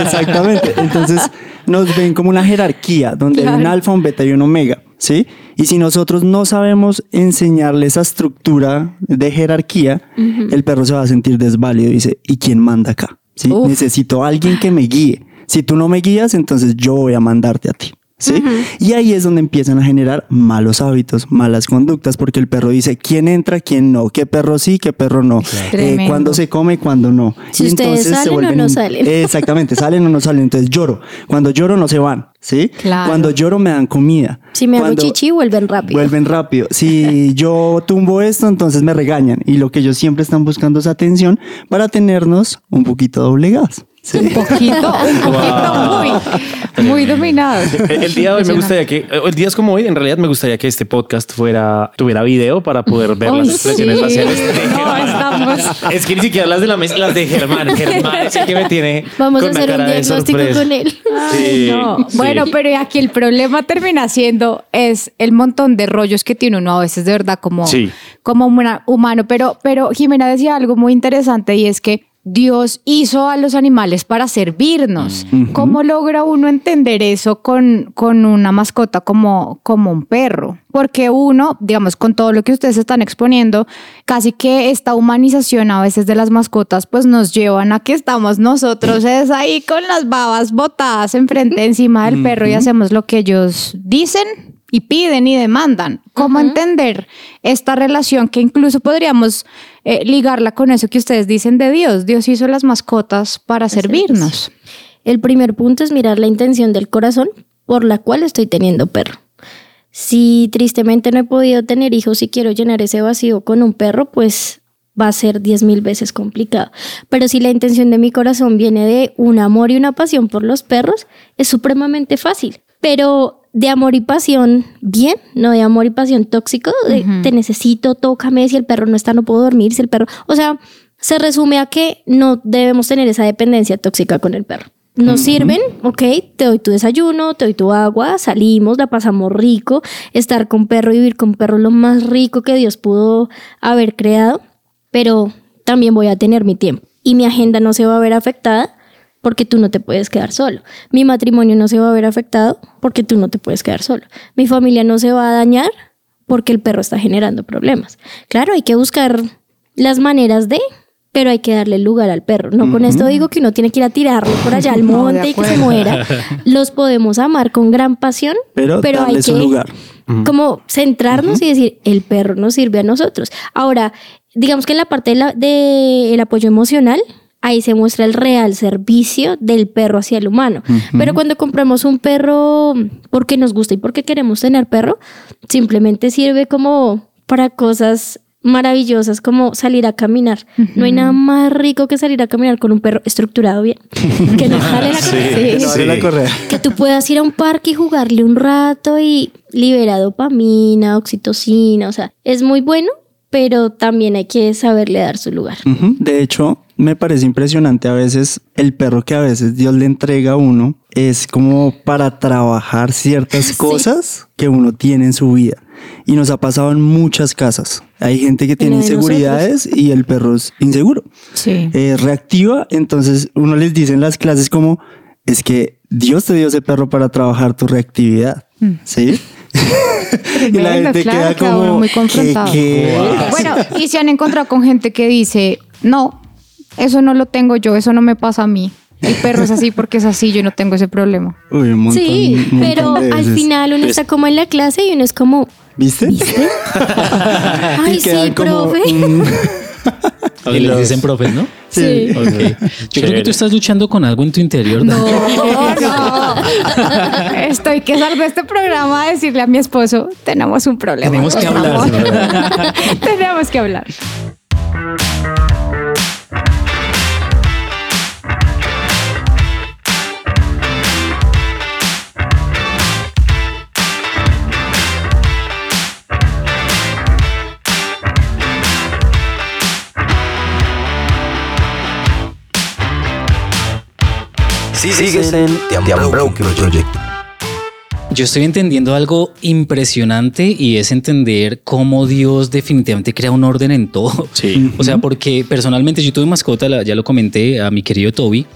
Exactamente. Entonces nos ven como una jerarquía donde hay un alfa, un beta y un omega, ¿sí? Y si nosotros no sabemos enseñarle esa estructura de jerarquía, el perro se va a sentir desválido y dice, ¿y quién manda acá? ¿Sí? Necesito a alguien que me guíe. Si tú no me guías, entonces yo voy a mandarte a ti. ¿Sí? Y ahí es donde empiezan a generar malos hábitos, malas conductas, porque el perro dice quién entra, quién no, qué perro sí, qué perro no, eh, cuándo se come, cuándo no. Si ustedes salen o no salen. Exactamente, salen o no salen. Entonces lloro. Cuando lloro no se van, ¿sí? Claro. Cuando lloro me dan comida. Si me hago chichi, vuelven rápido. Vuelven rápido. Si yo tumbo esto, entonces me regañan. Y lo que ellos siempre están buscando es atención para tenernos un poquito doblegados. ¿Sí? Un poquito, un poquito muy, muy dominados. El día de hoy me gustaría que, el día es como hoy, en realidad me gustaría que este podcast fuera, tuviera video para poder ver Ay, las expresiones sí. faciales de No, estamos- Es que ni siquiera las de la mesa, las de Germán. Germán es el que me tiene Vamos a con una hacer un cara de diagnóstico con él. Sí, No, sí. Bueno, pero aquí el problema termina siendo es el montón de rollos que tiene uno a veces de verdad como, Sí. como humano. Pero, pero Jimena decía algo muy interesante y es que Dios hizo a los animales para servirnos. ¿Cómo logra uno entender eso con, con una mascota como, como un perro? Porque uno, digamos, con todo lo que ustedes están exponiendo, casi que esta humanización a veces de las mascotas, pues nos llevan a que estamos nosotros es ahí con las babas botadas enfrente encima del perro y hacemos lo que ellos dicen y piden y demandan. ¿Cómo entender esta relación que incluso podríamos eh, ligarla con eso que ustedes dicen de Dios? Dios hizo las mascotas para servirnos. El primer punto es mirar la intención del corazón por la cual estoy teniendo perro. Si tristemente no he podido tener hijos y quiero llenar ese vacío con un perro, pues va a ser diez mil veces complicado. Pero si la intención de mi corazón viene de un amor y una pasión por los perros, es supremamente fácil. Pero de amor y pasión, bien, no de amor y pasión tóxico, de te necesito, tócame, si el perro no está, no puedo dormir, si el perro, o sea, se resume a que no debemos tener esa dependencia tóxica con el perro. Nos sirven, ok, te doy tu desayuno, te doy tu agua, salimos, la pasamos rico, estar con perro y vivir con perro lo más rico que Dios pudo haber creado, pero también voy a tener mi tiempo y mi agenda no se va a ver afectada porque tú no te puedes quedar solo. Mi matrimonio no se va a ver afectado porque tú no te puedes quedar solo. Mi familia no se va a dañar porque el perro está generando problemas. Claro, hay que buscar las maneras de, pero hay que darle lugar al perro. No con esto digo que uno tiene que ir a tirarlo por allá al No, de monte y que se muera. Los podemos amar con gran pasión, Pero pero, hay que lugar. como centrarnos y decir, el perro nos sirve a nosotros. Ahora, digamos que en la parte del de el apoyo emocional, ahí se muestra el real servicio del perro hacia el humano. Pero cuando compramos un perro porque nos gusta y porque queremos tener perro, simplemente sirve como para cosas maravillosas como salir a caminar. No hay nada más rico que salir a caminar con un perro estructurado bien. Que no jale la correa. Que tú puedas ir a un parque y jugarle un rato y libera dopamina, oxitocina, o sea, es muy bueno, pero también hay que saberle dar su lugar. De hecho, me parece impresionante a veces el perro que a veces Dios le entrega a uno es como para trabajar ciertas cosas que uno tiene en su vida. Y nos ha pasado en muchas casas. Hay gente que tiene inseguridades y el perro es inseguro. Sí. Eh, reactiva, entonces uno les dice en las clases como, es que Dios te dio ese perro para trabajar tu reactividad. ¿Sí? y la gente claro, queda como, muy ¿qué, confrontado. qué? Bueno, y se han encontrado con gente que dice, no, eso no lo tengo yo, eso no me pasa a mí. El perro es así porque es así, yo no tengo ese problema. Uy, un montón, Sí, un montón pero de al final uno está como en la clase y uno es como, ¿Viste? ay, Y sí, como, profe. mm, que les dicen profes, ¿no? Sí. Ok. Yo creo que tú estás luchando con algo en tu interior. No, no. Estoy que salgo de este programa a decirle a mi esposo, tenemos un problema. Tenemos que hablar, favor". ¿verdad? tenemos que hablar. Sigues en The Unbroken Project. Yo estoy entendiendo algo impresionante y es entender cómo Dios definitivamente crea un orden en todo. Sí. O sea, porque personalmente yo tuve mascota, ya lo comenté a mi querido Toby,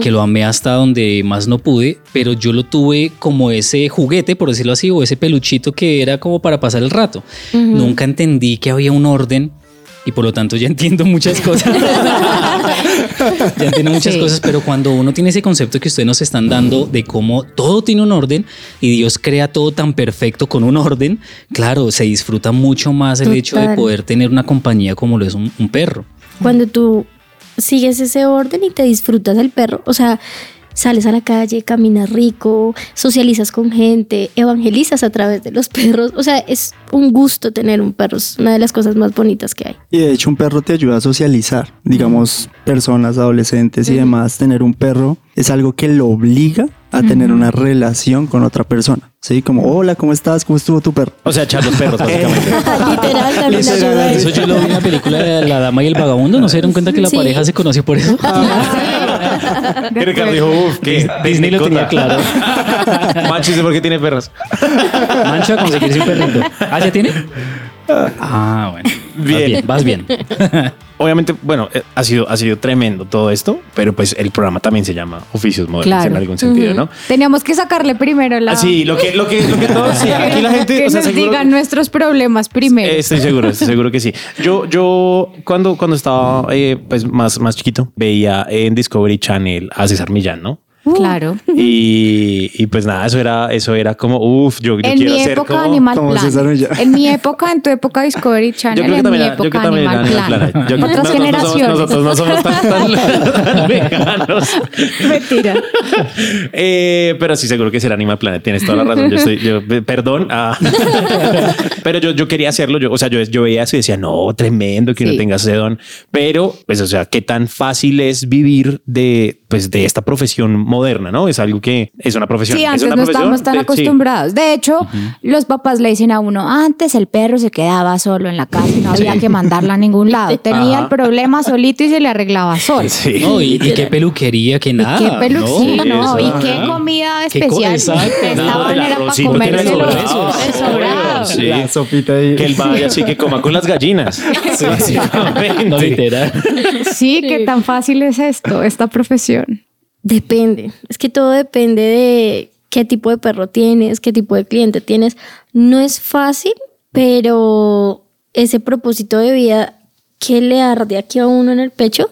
que lo amé hasta donde más no pude, pero yo lo tuve como ese juguete, por decirlo así, o ese peluchito que era como para pasar el rato. Nunca entendí que había un orden y por lo tanto ya entiendo muchas cosas. ya entiendo muchas Sí. cosas, pero cuando uno tiene ese concepto que ustedes nos están dando de cómo todo tiene un orden y Dios crea todo tan perfecto con un orden, claro, se disfruta mucho más el hecho de poder tener una compañía como lo es un, un perro. Cuando tú sigues ese orden y te disfrutas del perro, o sea, sales a la calle, caminas rico, socializas con gente, evangelizas a través de los perros, o sea, es un gusto tener un perro, es una de las cosas más bonitas que hay. Y de hecho un perro te ayuda a socializar. Digamos, personas, adolescentes y demás, tener un perro es algo que lo obliga a tener una relación con otra persona. ¿Sí? Como, hola, ¿cómo estás? ¿Cómo estuvo tu perro? O sea, echar los perros, básicamente. Literal, también ayuda Eso yo lo vi en la película de La Dama y el Vagabundo, ¿no se dieron cuenta que la Sí. pareja se conoció por eso? Y Ricardo dijo, uff, ¿qué? Disney lo tenía claro. Manchis, ¿por qué tiene perros? Mancho a conseguirse un perrito. ¿Ah, ya tiene? Ah, bueno. Vas Bien. bien, vas bien. Obviamente, bueno, eh, ha sido, ha sido tremendo todo esto, pero pues el programa también se llama Oficios Modernos Claro. en algún sentido, ¿no? Teníamos que sacarle primero la... Sí, lo que, lo que, lo que todos, sí, aquí la gente, que o sea, nos seguro- digan nuestros problemas primero. Eh, Estoy seguro, estoy seguro que sí. Yo, yo cuando, cuando estaba eh, pues más, más chiquito, veía en Discovery Channel a César Millán, ¿no? Claro. Y, y pues nada, eso era, eso era como, uff, yo, yo En quiero mi ser época como... Animal como Planet. En mi época, en tu época Discovery Channel, Yo creo que en también mi era, yo época creo que Animal Animal Planet. Planet. Yo- Otras nosotros no somos- generaciones. nosotros no somos tan, tan, tan veganos. Mentira. Eh, pero sí, seguro que será Animal Planet. Tienes toda la razón. Yo estoy, yo, perdón. ah. pero yo, yo quería hacerlo. Yo, o sea, yo, yo veía eso y decía, no, tremendo que uno Sí. tenga ese don. Pero, pues, o sea, qué tan fácil es vivir de, pues, de esta profesión moderna, ¿no? Es algo que es una profesión. Sí, es antes una no estábamos tan de- sí. acostumbrados. De hecho, los papás le dicen a uno, antes el perro se quedaba solo en la casa y no había que mandarla a ningún lado. Tenía Ajá. el problema solito y se le arreglaba solo. Sí. No, y, y qué peluquería, qué nada. ¿Y qué peluquín, ¿no? ¿Y qué comida Qué co- especial? el manera para que comérselo. el. El. Sí. La sopita ahí. Que él vaya así que coma con las gallinas. Básicamente. No, literal. Sí, qué tan fácil es esto, esta profesión. Depende, es que todo depende de qué tipo de perro tienes, qué tipo de cliente tienes. No es fácil, pero ese propósito de vida que le arde aquí a uno en el pecho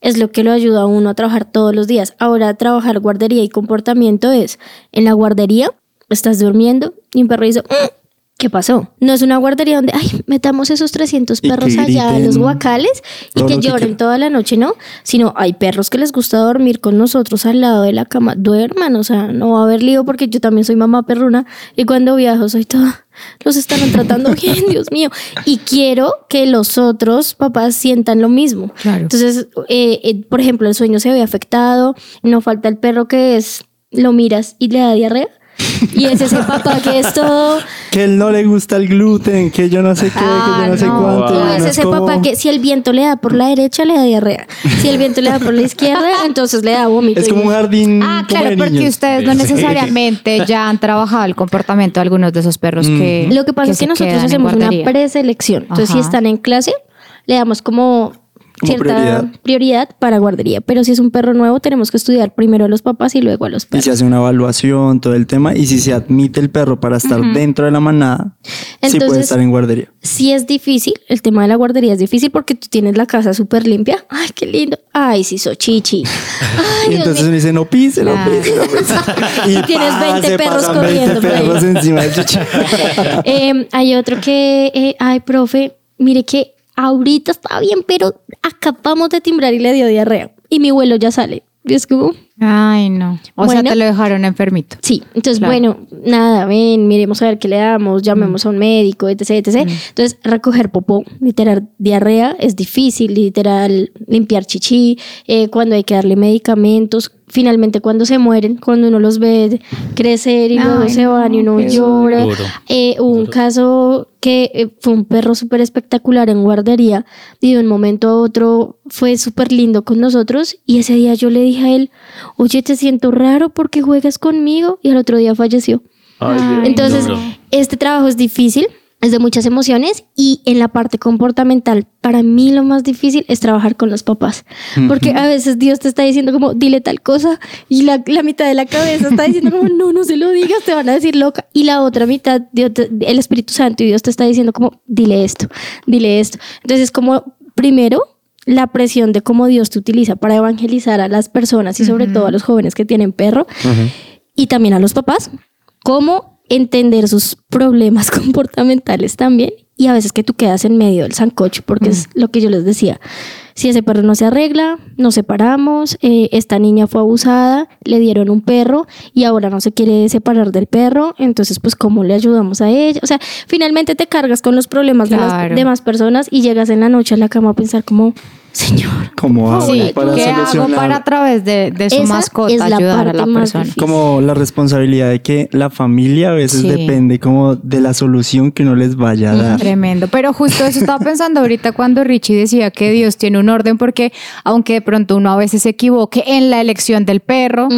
es lo que lo ayuda a uno a trabajar todos los días. Ahora, trabajar guardería y comportamiento es, en la guardería estás durmiendo y un perro dice, "Mm, ¿qué pasó? No es una guardería donde, ay, metamos esos 300 Y que perros allá en los guacales y que lo que lloren toda la noche, ¿no? Sino hay perros que les gusta dormir con nosotros al lado de la cama. Duerman, o sea, no va a haber lío porque yo también soy mamá perruna y cuando viajo soy toda... Los están tratando bien, Dios mío. Y quiero que los otros papás sientan lo mismo. Claro. Entonces, eh, eh, por ejemplo, el sueño se ve afectado, no falta el perro que es, lo miras y le da diarrea. Y es ese papá que es todo. Que él no le gusta el gluten, que yo no sé qué, que yo no sé no. cuánto. No, y es uno ese como- papá que si el viento le da por la derecha, le da diarrea. Si el viento le da por la izquierda, entonces le da vómito. Es como un jardín. Ah, como claro, de porque niños. ustedes no necesariamente ya han trabajado el comportamiento de algunos de esos perros que. Lo que pasa es que nosotros hacemos una preselección. Entonces, si están en clase, le damos Como cierta prioridad. prioridad. para guardería. Pero si es un perro nuevo, tenemos que estudiar primero a los papás y luego a los Y perros. se hace una evaluación, todo el tema. Y si se admite el perro para estar dentro de la manada, sí puede Entonces- estar en guardería. Si es difícil, el tema de la guardería es difícil porque tú tienes la casa súper limpia. Ay, qué lindo. Ay, sí, so chichi. Ay, Y entonces uno dice, no pise, no pise, no pise. Y tienes 20 se perros 20 corriendo por ahí. perros encima del chuchi. Eh, hay otro que, eh, ay, profe, mire que ahorita está bien, pero acabamos de timbrar y le dio diarrea. Y mi vuelo ya sale. Y es como, Ay, no. O sea, te lo dejaron enfermito. sí. Entonces, Claro. bueno, nada, ven, miremos a ver qué le damos, llamemos a un médico, etc, etc. Entonces, recoger popó, literal, diarrea es difícil, literal, limpiar chichi, eh, cuando hay que darle medicamentos. Finalmente, cuando se mueren, cuando uno los ve crecer y luego Ay, se van y no, uno llora. Eh, hubo un caso que eh, fue un perro súper espectacular en guardería y de un momento a otro fue súper lindo con nosotros y ese día yo le dije a él, oye, te siento raro porque juegas conmigo y al otro día falleció. Entonces, este trabajo es difícil, es de muchas emociones y en la parte comportamental, para mí lo más difícil es trabajar con los papás. Porque a veces Dios te está diciendo como, dile tal cosa y la, la mitad de la cabeza está diciendo como, no, no se lo digas, te van a decir loca. Y la otra mitad, Dios te- el Espíritu Santo y Dios te está diciendo como, dile esto, dile esto. Entonces, como primero... La presión de cómo Dios te utiliza para evangelizar a las personas y sobre todo a los jóvenes que tienen perro y también a los papás, cómo entender sus problemas comportamentales también y a veces que tú quedas en medio del sancocho, porque es lo que yo les decía. Si ese perro no se arregla, nos separamos, eh, esta niña fue abusada, le dieron un perro y ahora no se quiere separar del perro, entonces pues cómo le ayudamos a ella. O sea, finalmente te cargas con los problemas de las demás personas y llegas en la noche a la cama a pensar como, Señor, ¿Cómo hago Sí, para ¿qué hago solucionar? para a través de, de su Esa mascota es la ayudar a la más persona? difícil. Como la responsabilidad de que la familia a veces Sí. depende como de la solución que uno les vaya a dar. Tremendo. Pero justo eso estaba pensando ahorita cuando Richie decía que Dios tiene un orden, porque aunque de pronto uno a veces se equivoque en la elección del perro,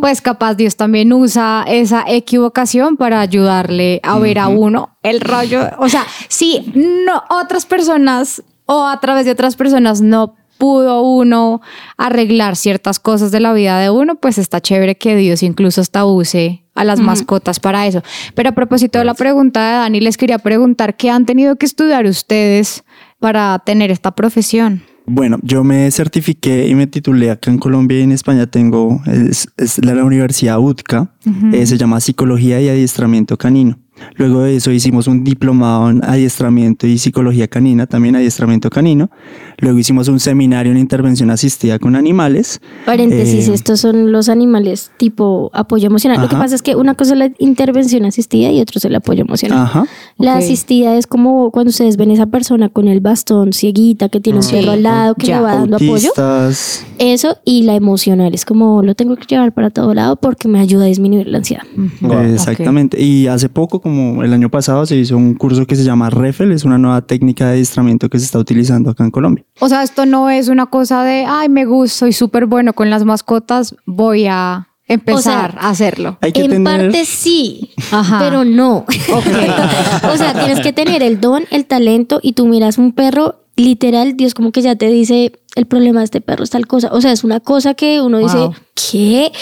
pues capaz Dios también usa esa equivocación para ayudarle a ver a uno el rollo. O sea, si no otras personas o a través de otras personas no pudo uno arreglar ciertas cosas de la vida de uno, pues está chévere que Dios incluso hasta use a las mascotas para eso. Pero a propósito de la pregunta de Dani, les quería preguntar qué han tenido que estudiar ustedes para tener esta profesión. Bueno, yo me certifiqué y me titulé acá en Colombia y en España tengo, es, la Universidad UTCA, eh, se llama Psicología y Adiestramiento Canino. Luego de eso hicimos un diplomado en adiestramiento y psicología canina, también adiestramiento canino. Luego hicimos un seminario en intervención asistida con animales. Paréntesis, Eh, estos son los animales tipo apoyo emocional. Lo que Ajá. pasa es que una cosa es la intervención asistida y otro es el apoyo emocional. Ajá. La Ok. asistida es como cuando ustedes ven esa persona con el bastón cieguita que tiene un Sí. perro al lado que Ya. le va dando apoyo. Autistas. Eso y la emocional es como lo tengo que llevar para todo lado porque me ayuda a disminuir la ansiedad. Eh, Exactamente. Y hace poco, como el año pasado, se hizo un curso que se llama REFEL, es una nueva técnica de adiestramiento que se está utilizando acá en Colombia. O sea, esto no es una cosa de, ay, me gusta, soy súper bueno con las mascotas, voy a empezar O sea, a hacerlo. Hay que en tener... parte sí, Ajá. pero no. o sea, tienes que tener el don, el talento y tú miras un perro, literal, Dios como que ya te dice, el problema de este perro es tal cosa. O sea, es una cosa que uno dice, Wow. ¿qué?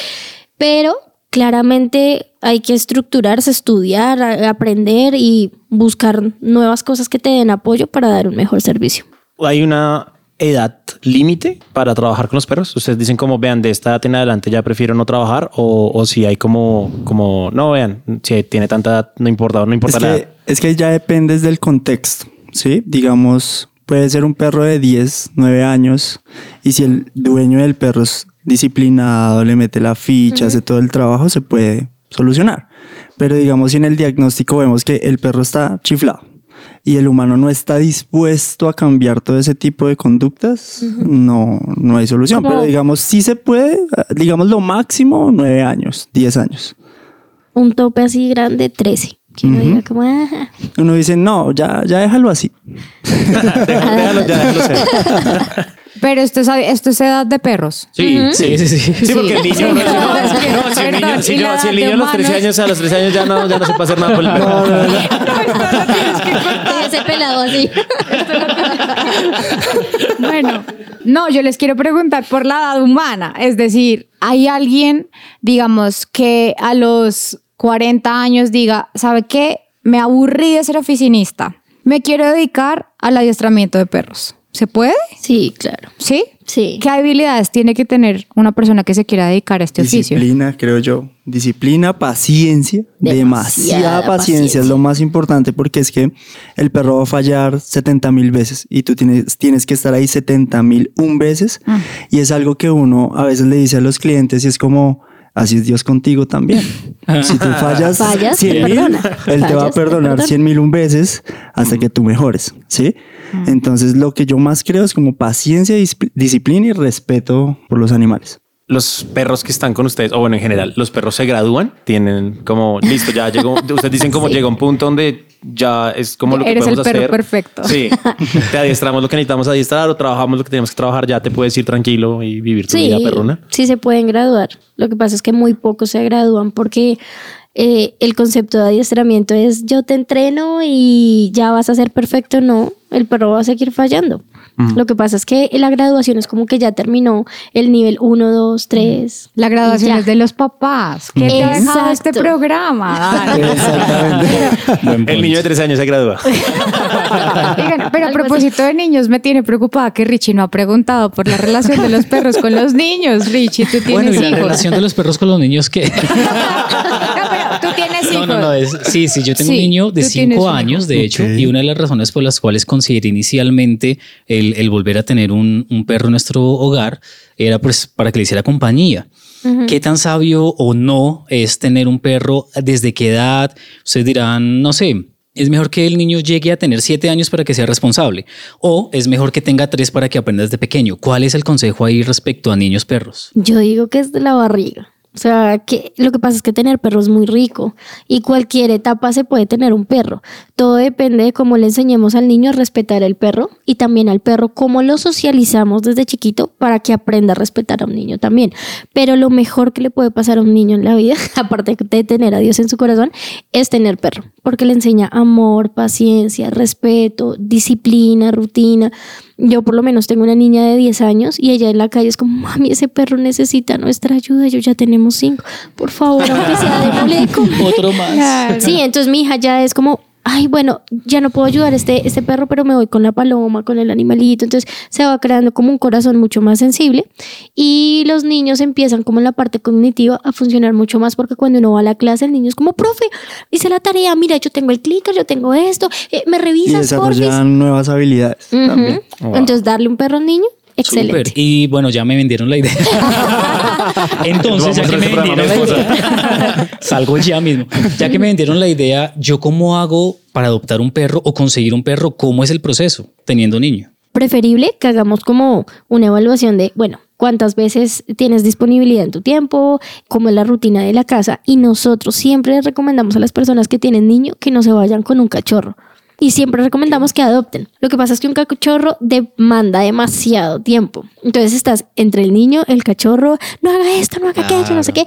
Pero claramente hay que estructurarse, estudiar, aprender y buscar nuevas cosas que te den apoyo para dar un mejor servicio. ¿Hay una edad límite para trabajar con los perros? Ustedes dicen como, vean, de esta edad en adelante ya prefiero no trabajar o, o si hay como, como, no, vean, si tiene tanta edad, no importa, no importa Es la que, edad. es que ya depende del contexto, ¿sí? Digamos, puede ser un perro de 10, 9 años y si el dueño del perro es disciplinado, le mete la ficha, hace todo el trabajo, se puede solucionar. Pero digamos, si en el diagnóstico vemos que el perro está chiflado y el humano no está dispuesto a cambiar todo ese tipo de conductas, no, no hay solución. Pero digamos, sí se puede, digamos lo máximo, 9 años, 10 años. un tope así grande, 13. Que uno diga como, "Ah". Uno dice, no, ya, ya déjalo así. Déjalo, ya, déjalo ser. Pero esto es, esto es edad de perros. Sí, Sí, sí, sí. Sí, porque el niño, no, no, es que- no, si el niño, si yo- si el niño a los 13 humanos. años, a los 13 años ya no, ya no se puede hacer nada por el perro. ese pelado así. Bueno, no, yo les quiero preguntar por la edad humana. Es decir, ¿hay alguien, digamos, que a los 40 años diga, ¿sabe qué? Me aburrí de ser oficinista. Me quiero dedicar al adiestramiento de perros. ¿Se puede? Sí, claro. ¿Sí? Sí. ¿Qué habilidades tiene que tener una persona que se quiera dedicar a este oficio? Disciplina, creo yo. Disciplina, paciencia, Demasiada demasiada, paciencia, paciencia. es lo más importante porque es que el perro va a fallar 70 mil veces y tú tienes, tienes que estar ahí 70 mil un veces Ah. y es algo que uno a veces le dice a los clientes y es como, así es Dios contigo también. Si tú fallas, Fallas, 100 te mil, perdona. Él te va a perdonar perdona. 100 mil un veces hasta que tú mejores, ¿sí? Entonces lo que yo más creo es como paciencia, dis- disciplina y respeto por los animales. Los perros que están con ustedes, o bueno, en general, los perros se gradúan, tienen como, listo, ya llegó, ustedes dicen como llega un punto donde ya es como lo que Eres el podemos perro hacer. perfecto. Sí, te adiestramos lo que necesitamos adiestrar o trabajamos lo que tenemos que trabajar, ya te puedes ir tranquilo y vivir tu Sí, vida perruna. sí se pueden graduar. Lo que pasa es que muy pocos se gradúan porque eh, el concepto de adiestramiento es yo te entreno y ya vas a ser perfecto. No, el perro va a seguir fallando. Lo que pasa es que la graduación es como que ya terminó el nivel 1, 2, 3. La graduación es de los papás. ¿Qué te ha dejado este programa? Dale. Exactamente. El niño de 13 años se gradúa. Oigan, pero a propósito de niños, me tiene preocupada que Richie no ha preguntado por la relación de los perros con los niños. Richie, tú tienes Bueno, y la hijos. relación de los perros con los niños que... No, pero tú tienes hijos. No, no, no. es- sí, sí, yo tengo Sí, un niño de cinco años, de hecho, y una de las razones por las cuales consideré inicialmente el, el volver a tener un, un perro en nuestro hogar era pues para que le hiciera compañía. ¿Qué tan sabio o no es tener un perro? ¿Desde qué edad? Ustedes dirán, no sé, es mejor que el niño llegue a tener siete años para que sea responsable. O es mejor que tenga tres para que aprenda desde pequeño. ¿Cuál es el consejo ahí respecto a niños perros? Yo digo que es de la barriga. O sea, que lo que pasa es que tener perro es muy rico y cualquier etapa se puede tener un perro. Todo depende de cómo le enseñemos al niño a respetar el perro y también al perro cómo lo socializamos desde chiquito para que aprenda a respetar a un niño también. Pero lo mejor que le puede pasar a un niño en la vida, aparte de tener a Dios en su corazón, es tener perro, porque le enseña amor, paciencia, respeto, disciplina, rutina. Yo por lo menos tengo una niña de 10 años y ella en la calle es como, mami, ese perro necesita nuestra ayuda, yo ya tenemos cinco, por favor, aunque sea de comer". Otro más. Sí, entonces mi hija ya es como, ay, bueno, ya no puedo ayudar a este, este perro, pero me voy con la paloma, con el animalito. Entonces se va creando como un corazón mucho más sensible y los niños empiezan como en la parte cognitiva a funcionar mucho más porque cuando uno va a la clase el niño es como, profe, hice la tarea, mira, yo tengo el clicker, yo tengo esto, eh, me Y revisas, porfis. desarrollan nuevas habilidades también. Entonces darle un perro a un niño, excelente. Y bueno, ya me vendieron la idea. Entonces, ya que a me este vendieron la mi idea, salgo ya mismo. Ya que me vendieron la idea, ¿yo cómo hago para adoptar un perro o conseguir un perro? ¿Cómo es el proceso teniendo niño? preferible que hagamos como una evaluación de, bueno, cuántas veces tienes disponibilidad en tu tiempo, cómo es la rutina de la casa. Y nosotros siempre recomendamos a las personas que tienen niño que no se vayan con un cachorro. Y siempre recomendamos que adopten. Lo que pasa es que un cachorro demanda demasiado tiempo. Entonces estás entre el niño, el cachorro, no haga esto, no haga aquello, no sé qué.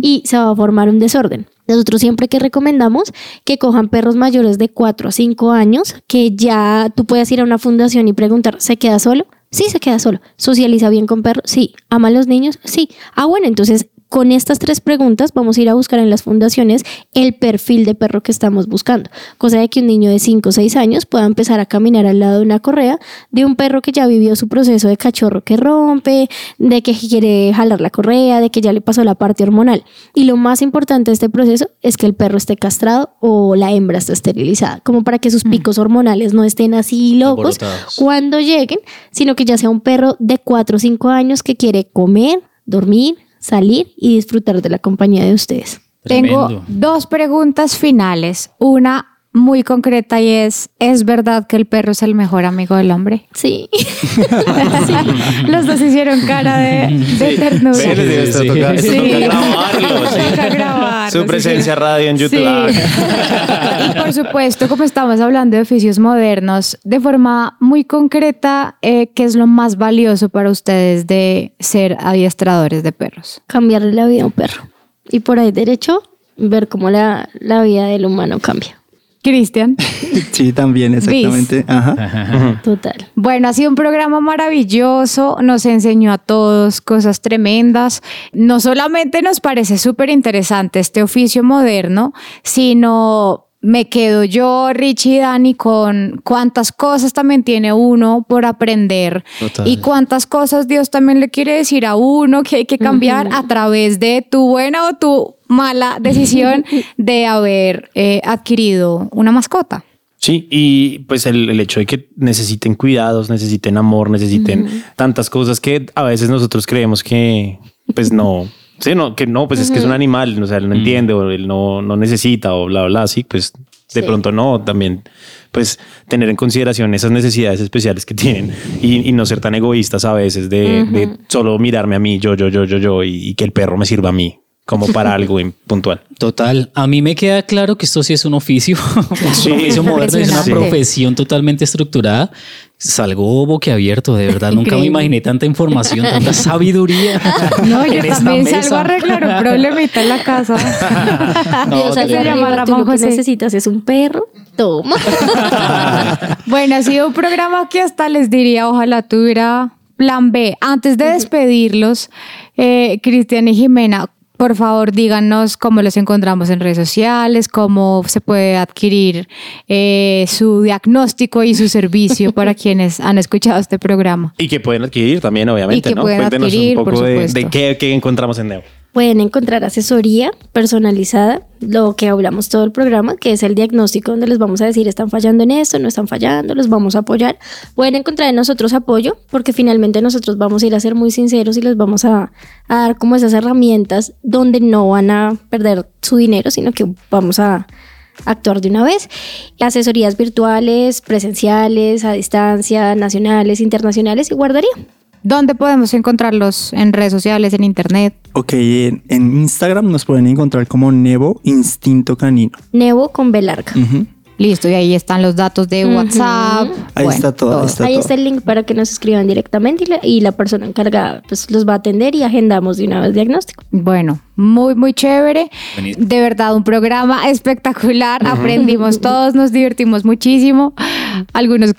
Y se va a formar un desorden. Nosotros siempre que recomendamos que cojan perros mayores de 4 a 5 años, que ya tú puedas ir a una fundación y preguntar, ¿se queda solo? Sí, se queda solo. ¿Socializa bien con perros? Sí. ¿Ama a los niños? Sí. Ah, bueno, entonces con estas tres preguntas vamos a ir a buscar en las fundaciones el perfil de perro que estamos buscando. Cosa de que un niño de 5 o 6 años pueda empezar a caminar al lado de una correa de un perro que ya vivió su proceso de cachorro que rompe, de que quiere jalar la correa, de que ya le pasó la parte hormonal. Y lo más importante de este proceso es que el perro esté castrado o la hembra esté esterilizada, como para que sus picos hormonales no estén así locos cuando lleguen, sino que ya sea un perro de 4 o 5 años que quiere comer, dormir, salir y disfrutar de la compañía de ustedes. Tengo dos preguntas finales. Una muy concreta y es, ¿es verdad que el perro es el mejor amigo del hombre? Sí. Los dos hicieron cara de, de ternura. Ven, esto sí. toca, esto Sí. toca grabarlo, sí. Toca grabarlo, Su sí, presencia radio en YouTube. Sí. Ah, Y por supuesto, como estamos hablando de oficios modernos, de forma muy concreta, eh, ¿qué es lo más valioso para ustedes de ser adiestradores de perros? Cambiarle la vida a un perro. Y por ahí derecho, ver cómo la, la vida del humano cambia. Cristian. Sí, también, exactamente. Ajá. Total. Bueno, ha sido un programa maravilloso, nos enseñó a todos cosas tremendas. No solamente nos parece súper interesante este oficio moderno, sino me quedo yo, Richie y Dani, con cuántas cosas también tiene uno por aprender Total. y cuántas cosas Dios también le quiere decir a uno que hay que cambiar a través de tu buena o tu mala decisión de haber eh, adquirido una mascota. Sí, y pues el, el hecho de que necesiten cuidados, necesiten amor, necesiten tantas cosas que a veces nosotros creemos que pues no, sí, no, que no, pues es que es un animal, o sea, él no entiende o él no, no necesita o bla, bla, así, pues de Sí. pronto no, también pues tener en consideración esas necesidades especiales que tienen y, y no ser tan egoístas a veces de, de solo mirarme a mí, yo, yo, yo, yo, yo, y, y que el perro me sirva a mí como para algo puntual. Total, a mí me queda claro que esto sí es un oficio, Sí. un oficio moderno, es una Impresionante. profesión totalmente estructurada. Salgo boquiabierto, de verdad, nunca me imaginé tanta información, tanta sabiduría. No, yo también mesa. salgo a arreglar un problemita en la casa. No, Dios, Se llama Ramón lo que José. necesitas es un perro. Toma. Bueno, ha sido un programa que hasta les diría, ojalá tuviera plan B. Antes de despedirlos, eh, Cristian y Jimena, por favor díganos cómo los encontramos en redes sociales, cómo se puede adquirir eh, su diagnóstico y su servicio para quienes han escuchado este programa. Y que pueden adquirir también, obviamente, Y que ¿no? pueden Cuéntenos adquirir, un por poco de, supuesto. de qué, qué encontramos en Neo. Pueden encontrar asesoría personalizada, lo que hablamos todo el programa, que es el diagnóstico donde les vamos a decir están fallando en esto, no están fallando, los vamos a apoyar. Pueden encontrar en nosotros apoyo, porque finalmente nosotros vamos a ir a ser muy sinceros y les vamos a, a dar como esas herramientas donde no van a perder su dinero, sino que vamos a actuar de una vez. Asesorías virtuales, presenciales, a distancia, nacionales, internacionales y guardería. ¿Dónde podemos encontrarlos? ¿En redes sociales, en internet? Ok, en, en Instagram nos pueden encontrar como Nevo Instinto Canino. Nevo con B larga. Listo, y ahí están los datos de WhatsApp. Ahí está todo, ahí está Ahí todo. está el link para que nos escriban directamente y la, y la persona encargada pues los va a atender y agendamos de una vez diagnóstico. Bueno, muy, muy chévere. De verdad, un programa espectacular. Aprendimos todos, nos divertimos muchísimo. Algunos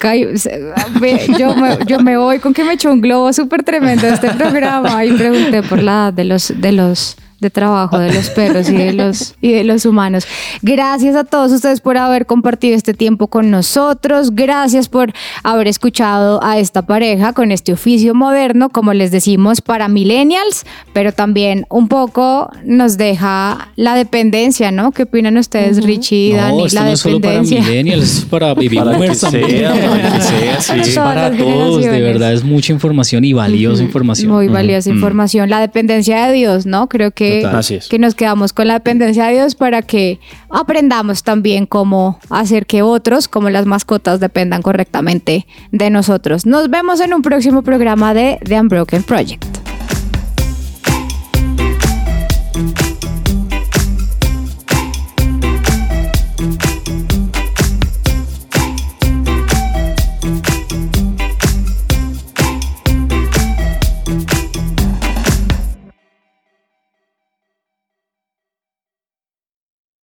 Yo me, yo me voy con que me echó un globo súper tremendo este programa y pregunté por la edad de los, de los de trabajo de los perros y de los y de los humanos. Gracias a todos ustedes por haber compartido este tiempo con nosotros. Gracias por haber escuchado a esta pareja con este oficio moderno, como les decimos, para millennials, pero también un poco nos deja la dependencia, ¿no? ¿Qué opinan ustedes, Richie y Dani? No, esto la no es solo para millennials, es para baby Para que sea, para que sea, sí. Para todos, de verdad, es mucha información y valiosa información. Muy valiosa información. La dependencia de Dios, ¿no? Creo que, Total. Así es. que nos quedamos con la dependencia de Dios para que aprendamos también cómo hacer que otros, como las mascotas, dependan correctamente de nosotros. Nos vemos en un próximo programa de The Unbroken Project.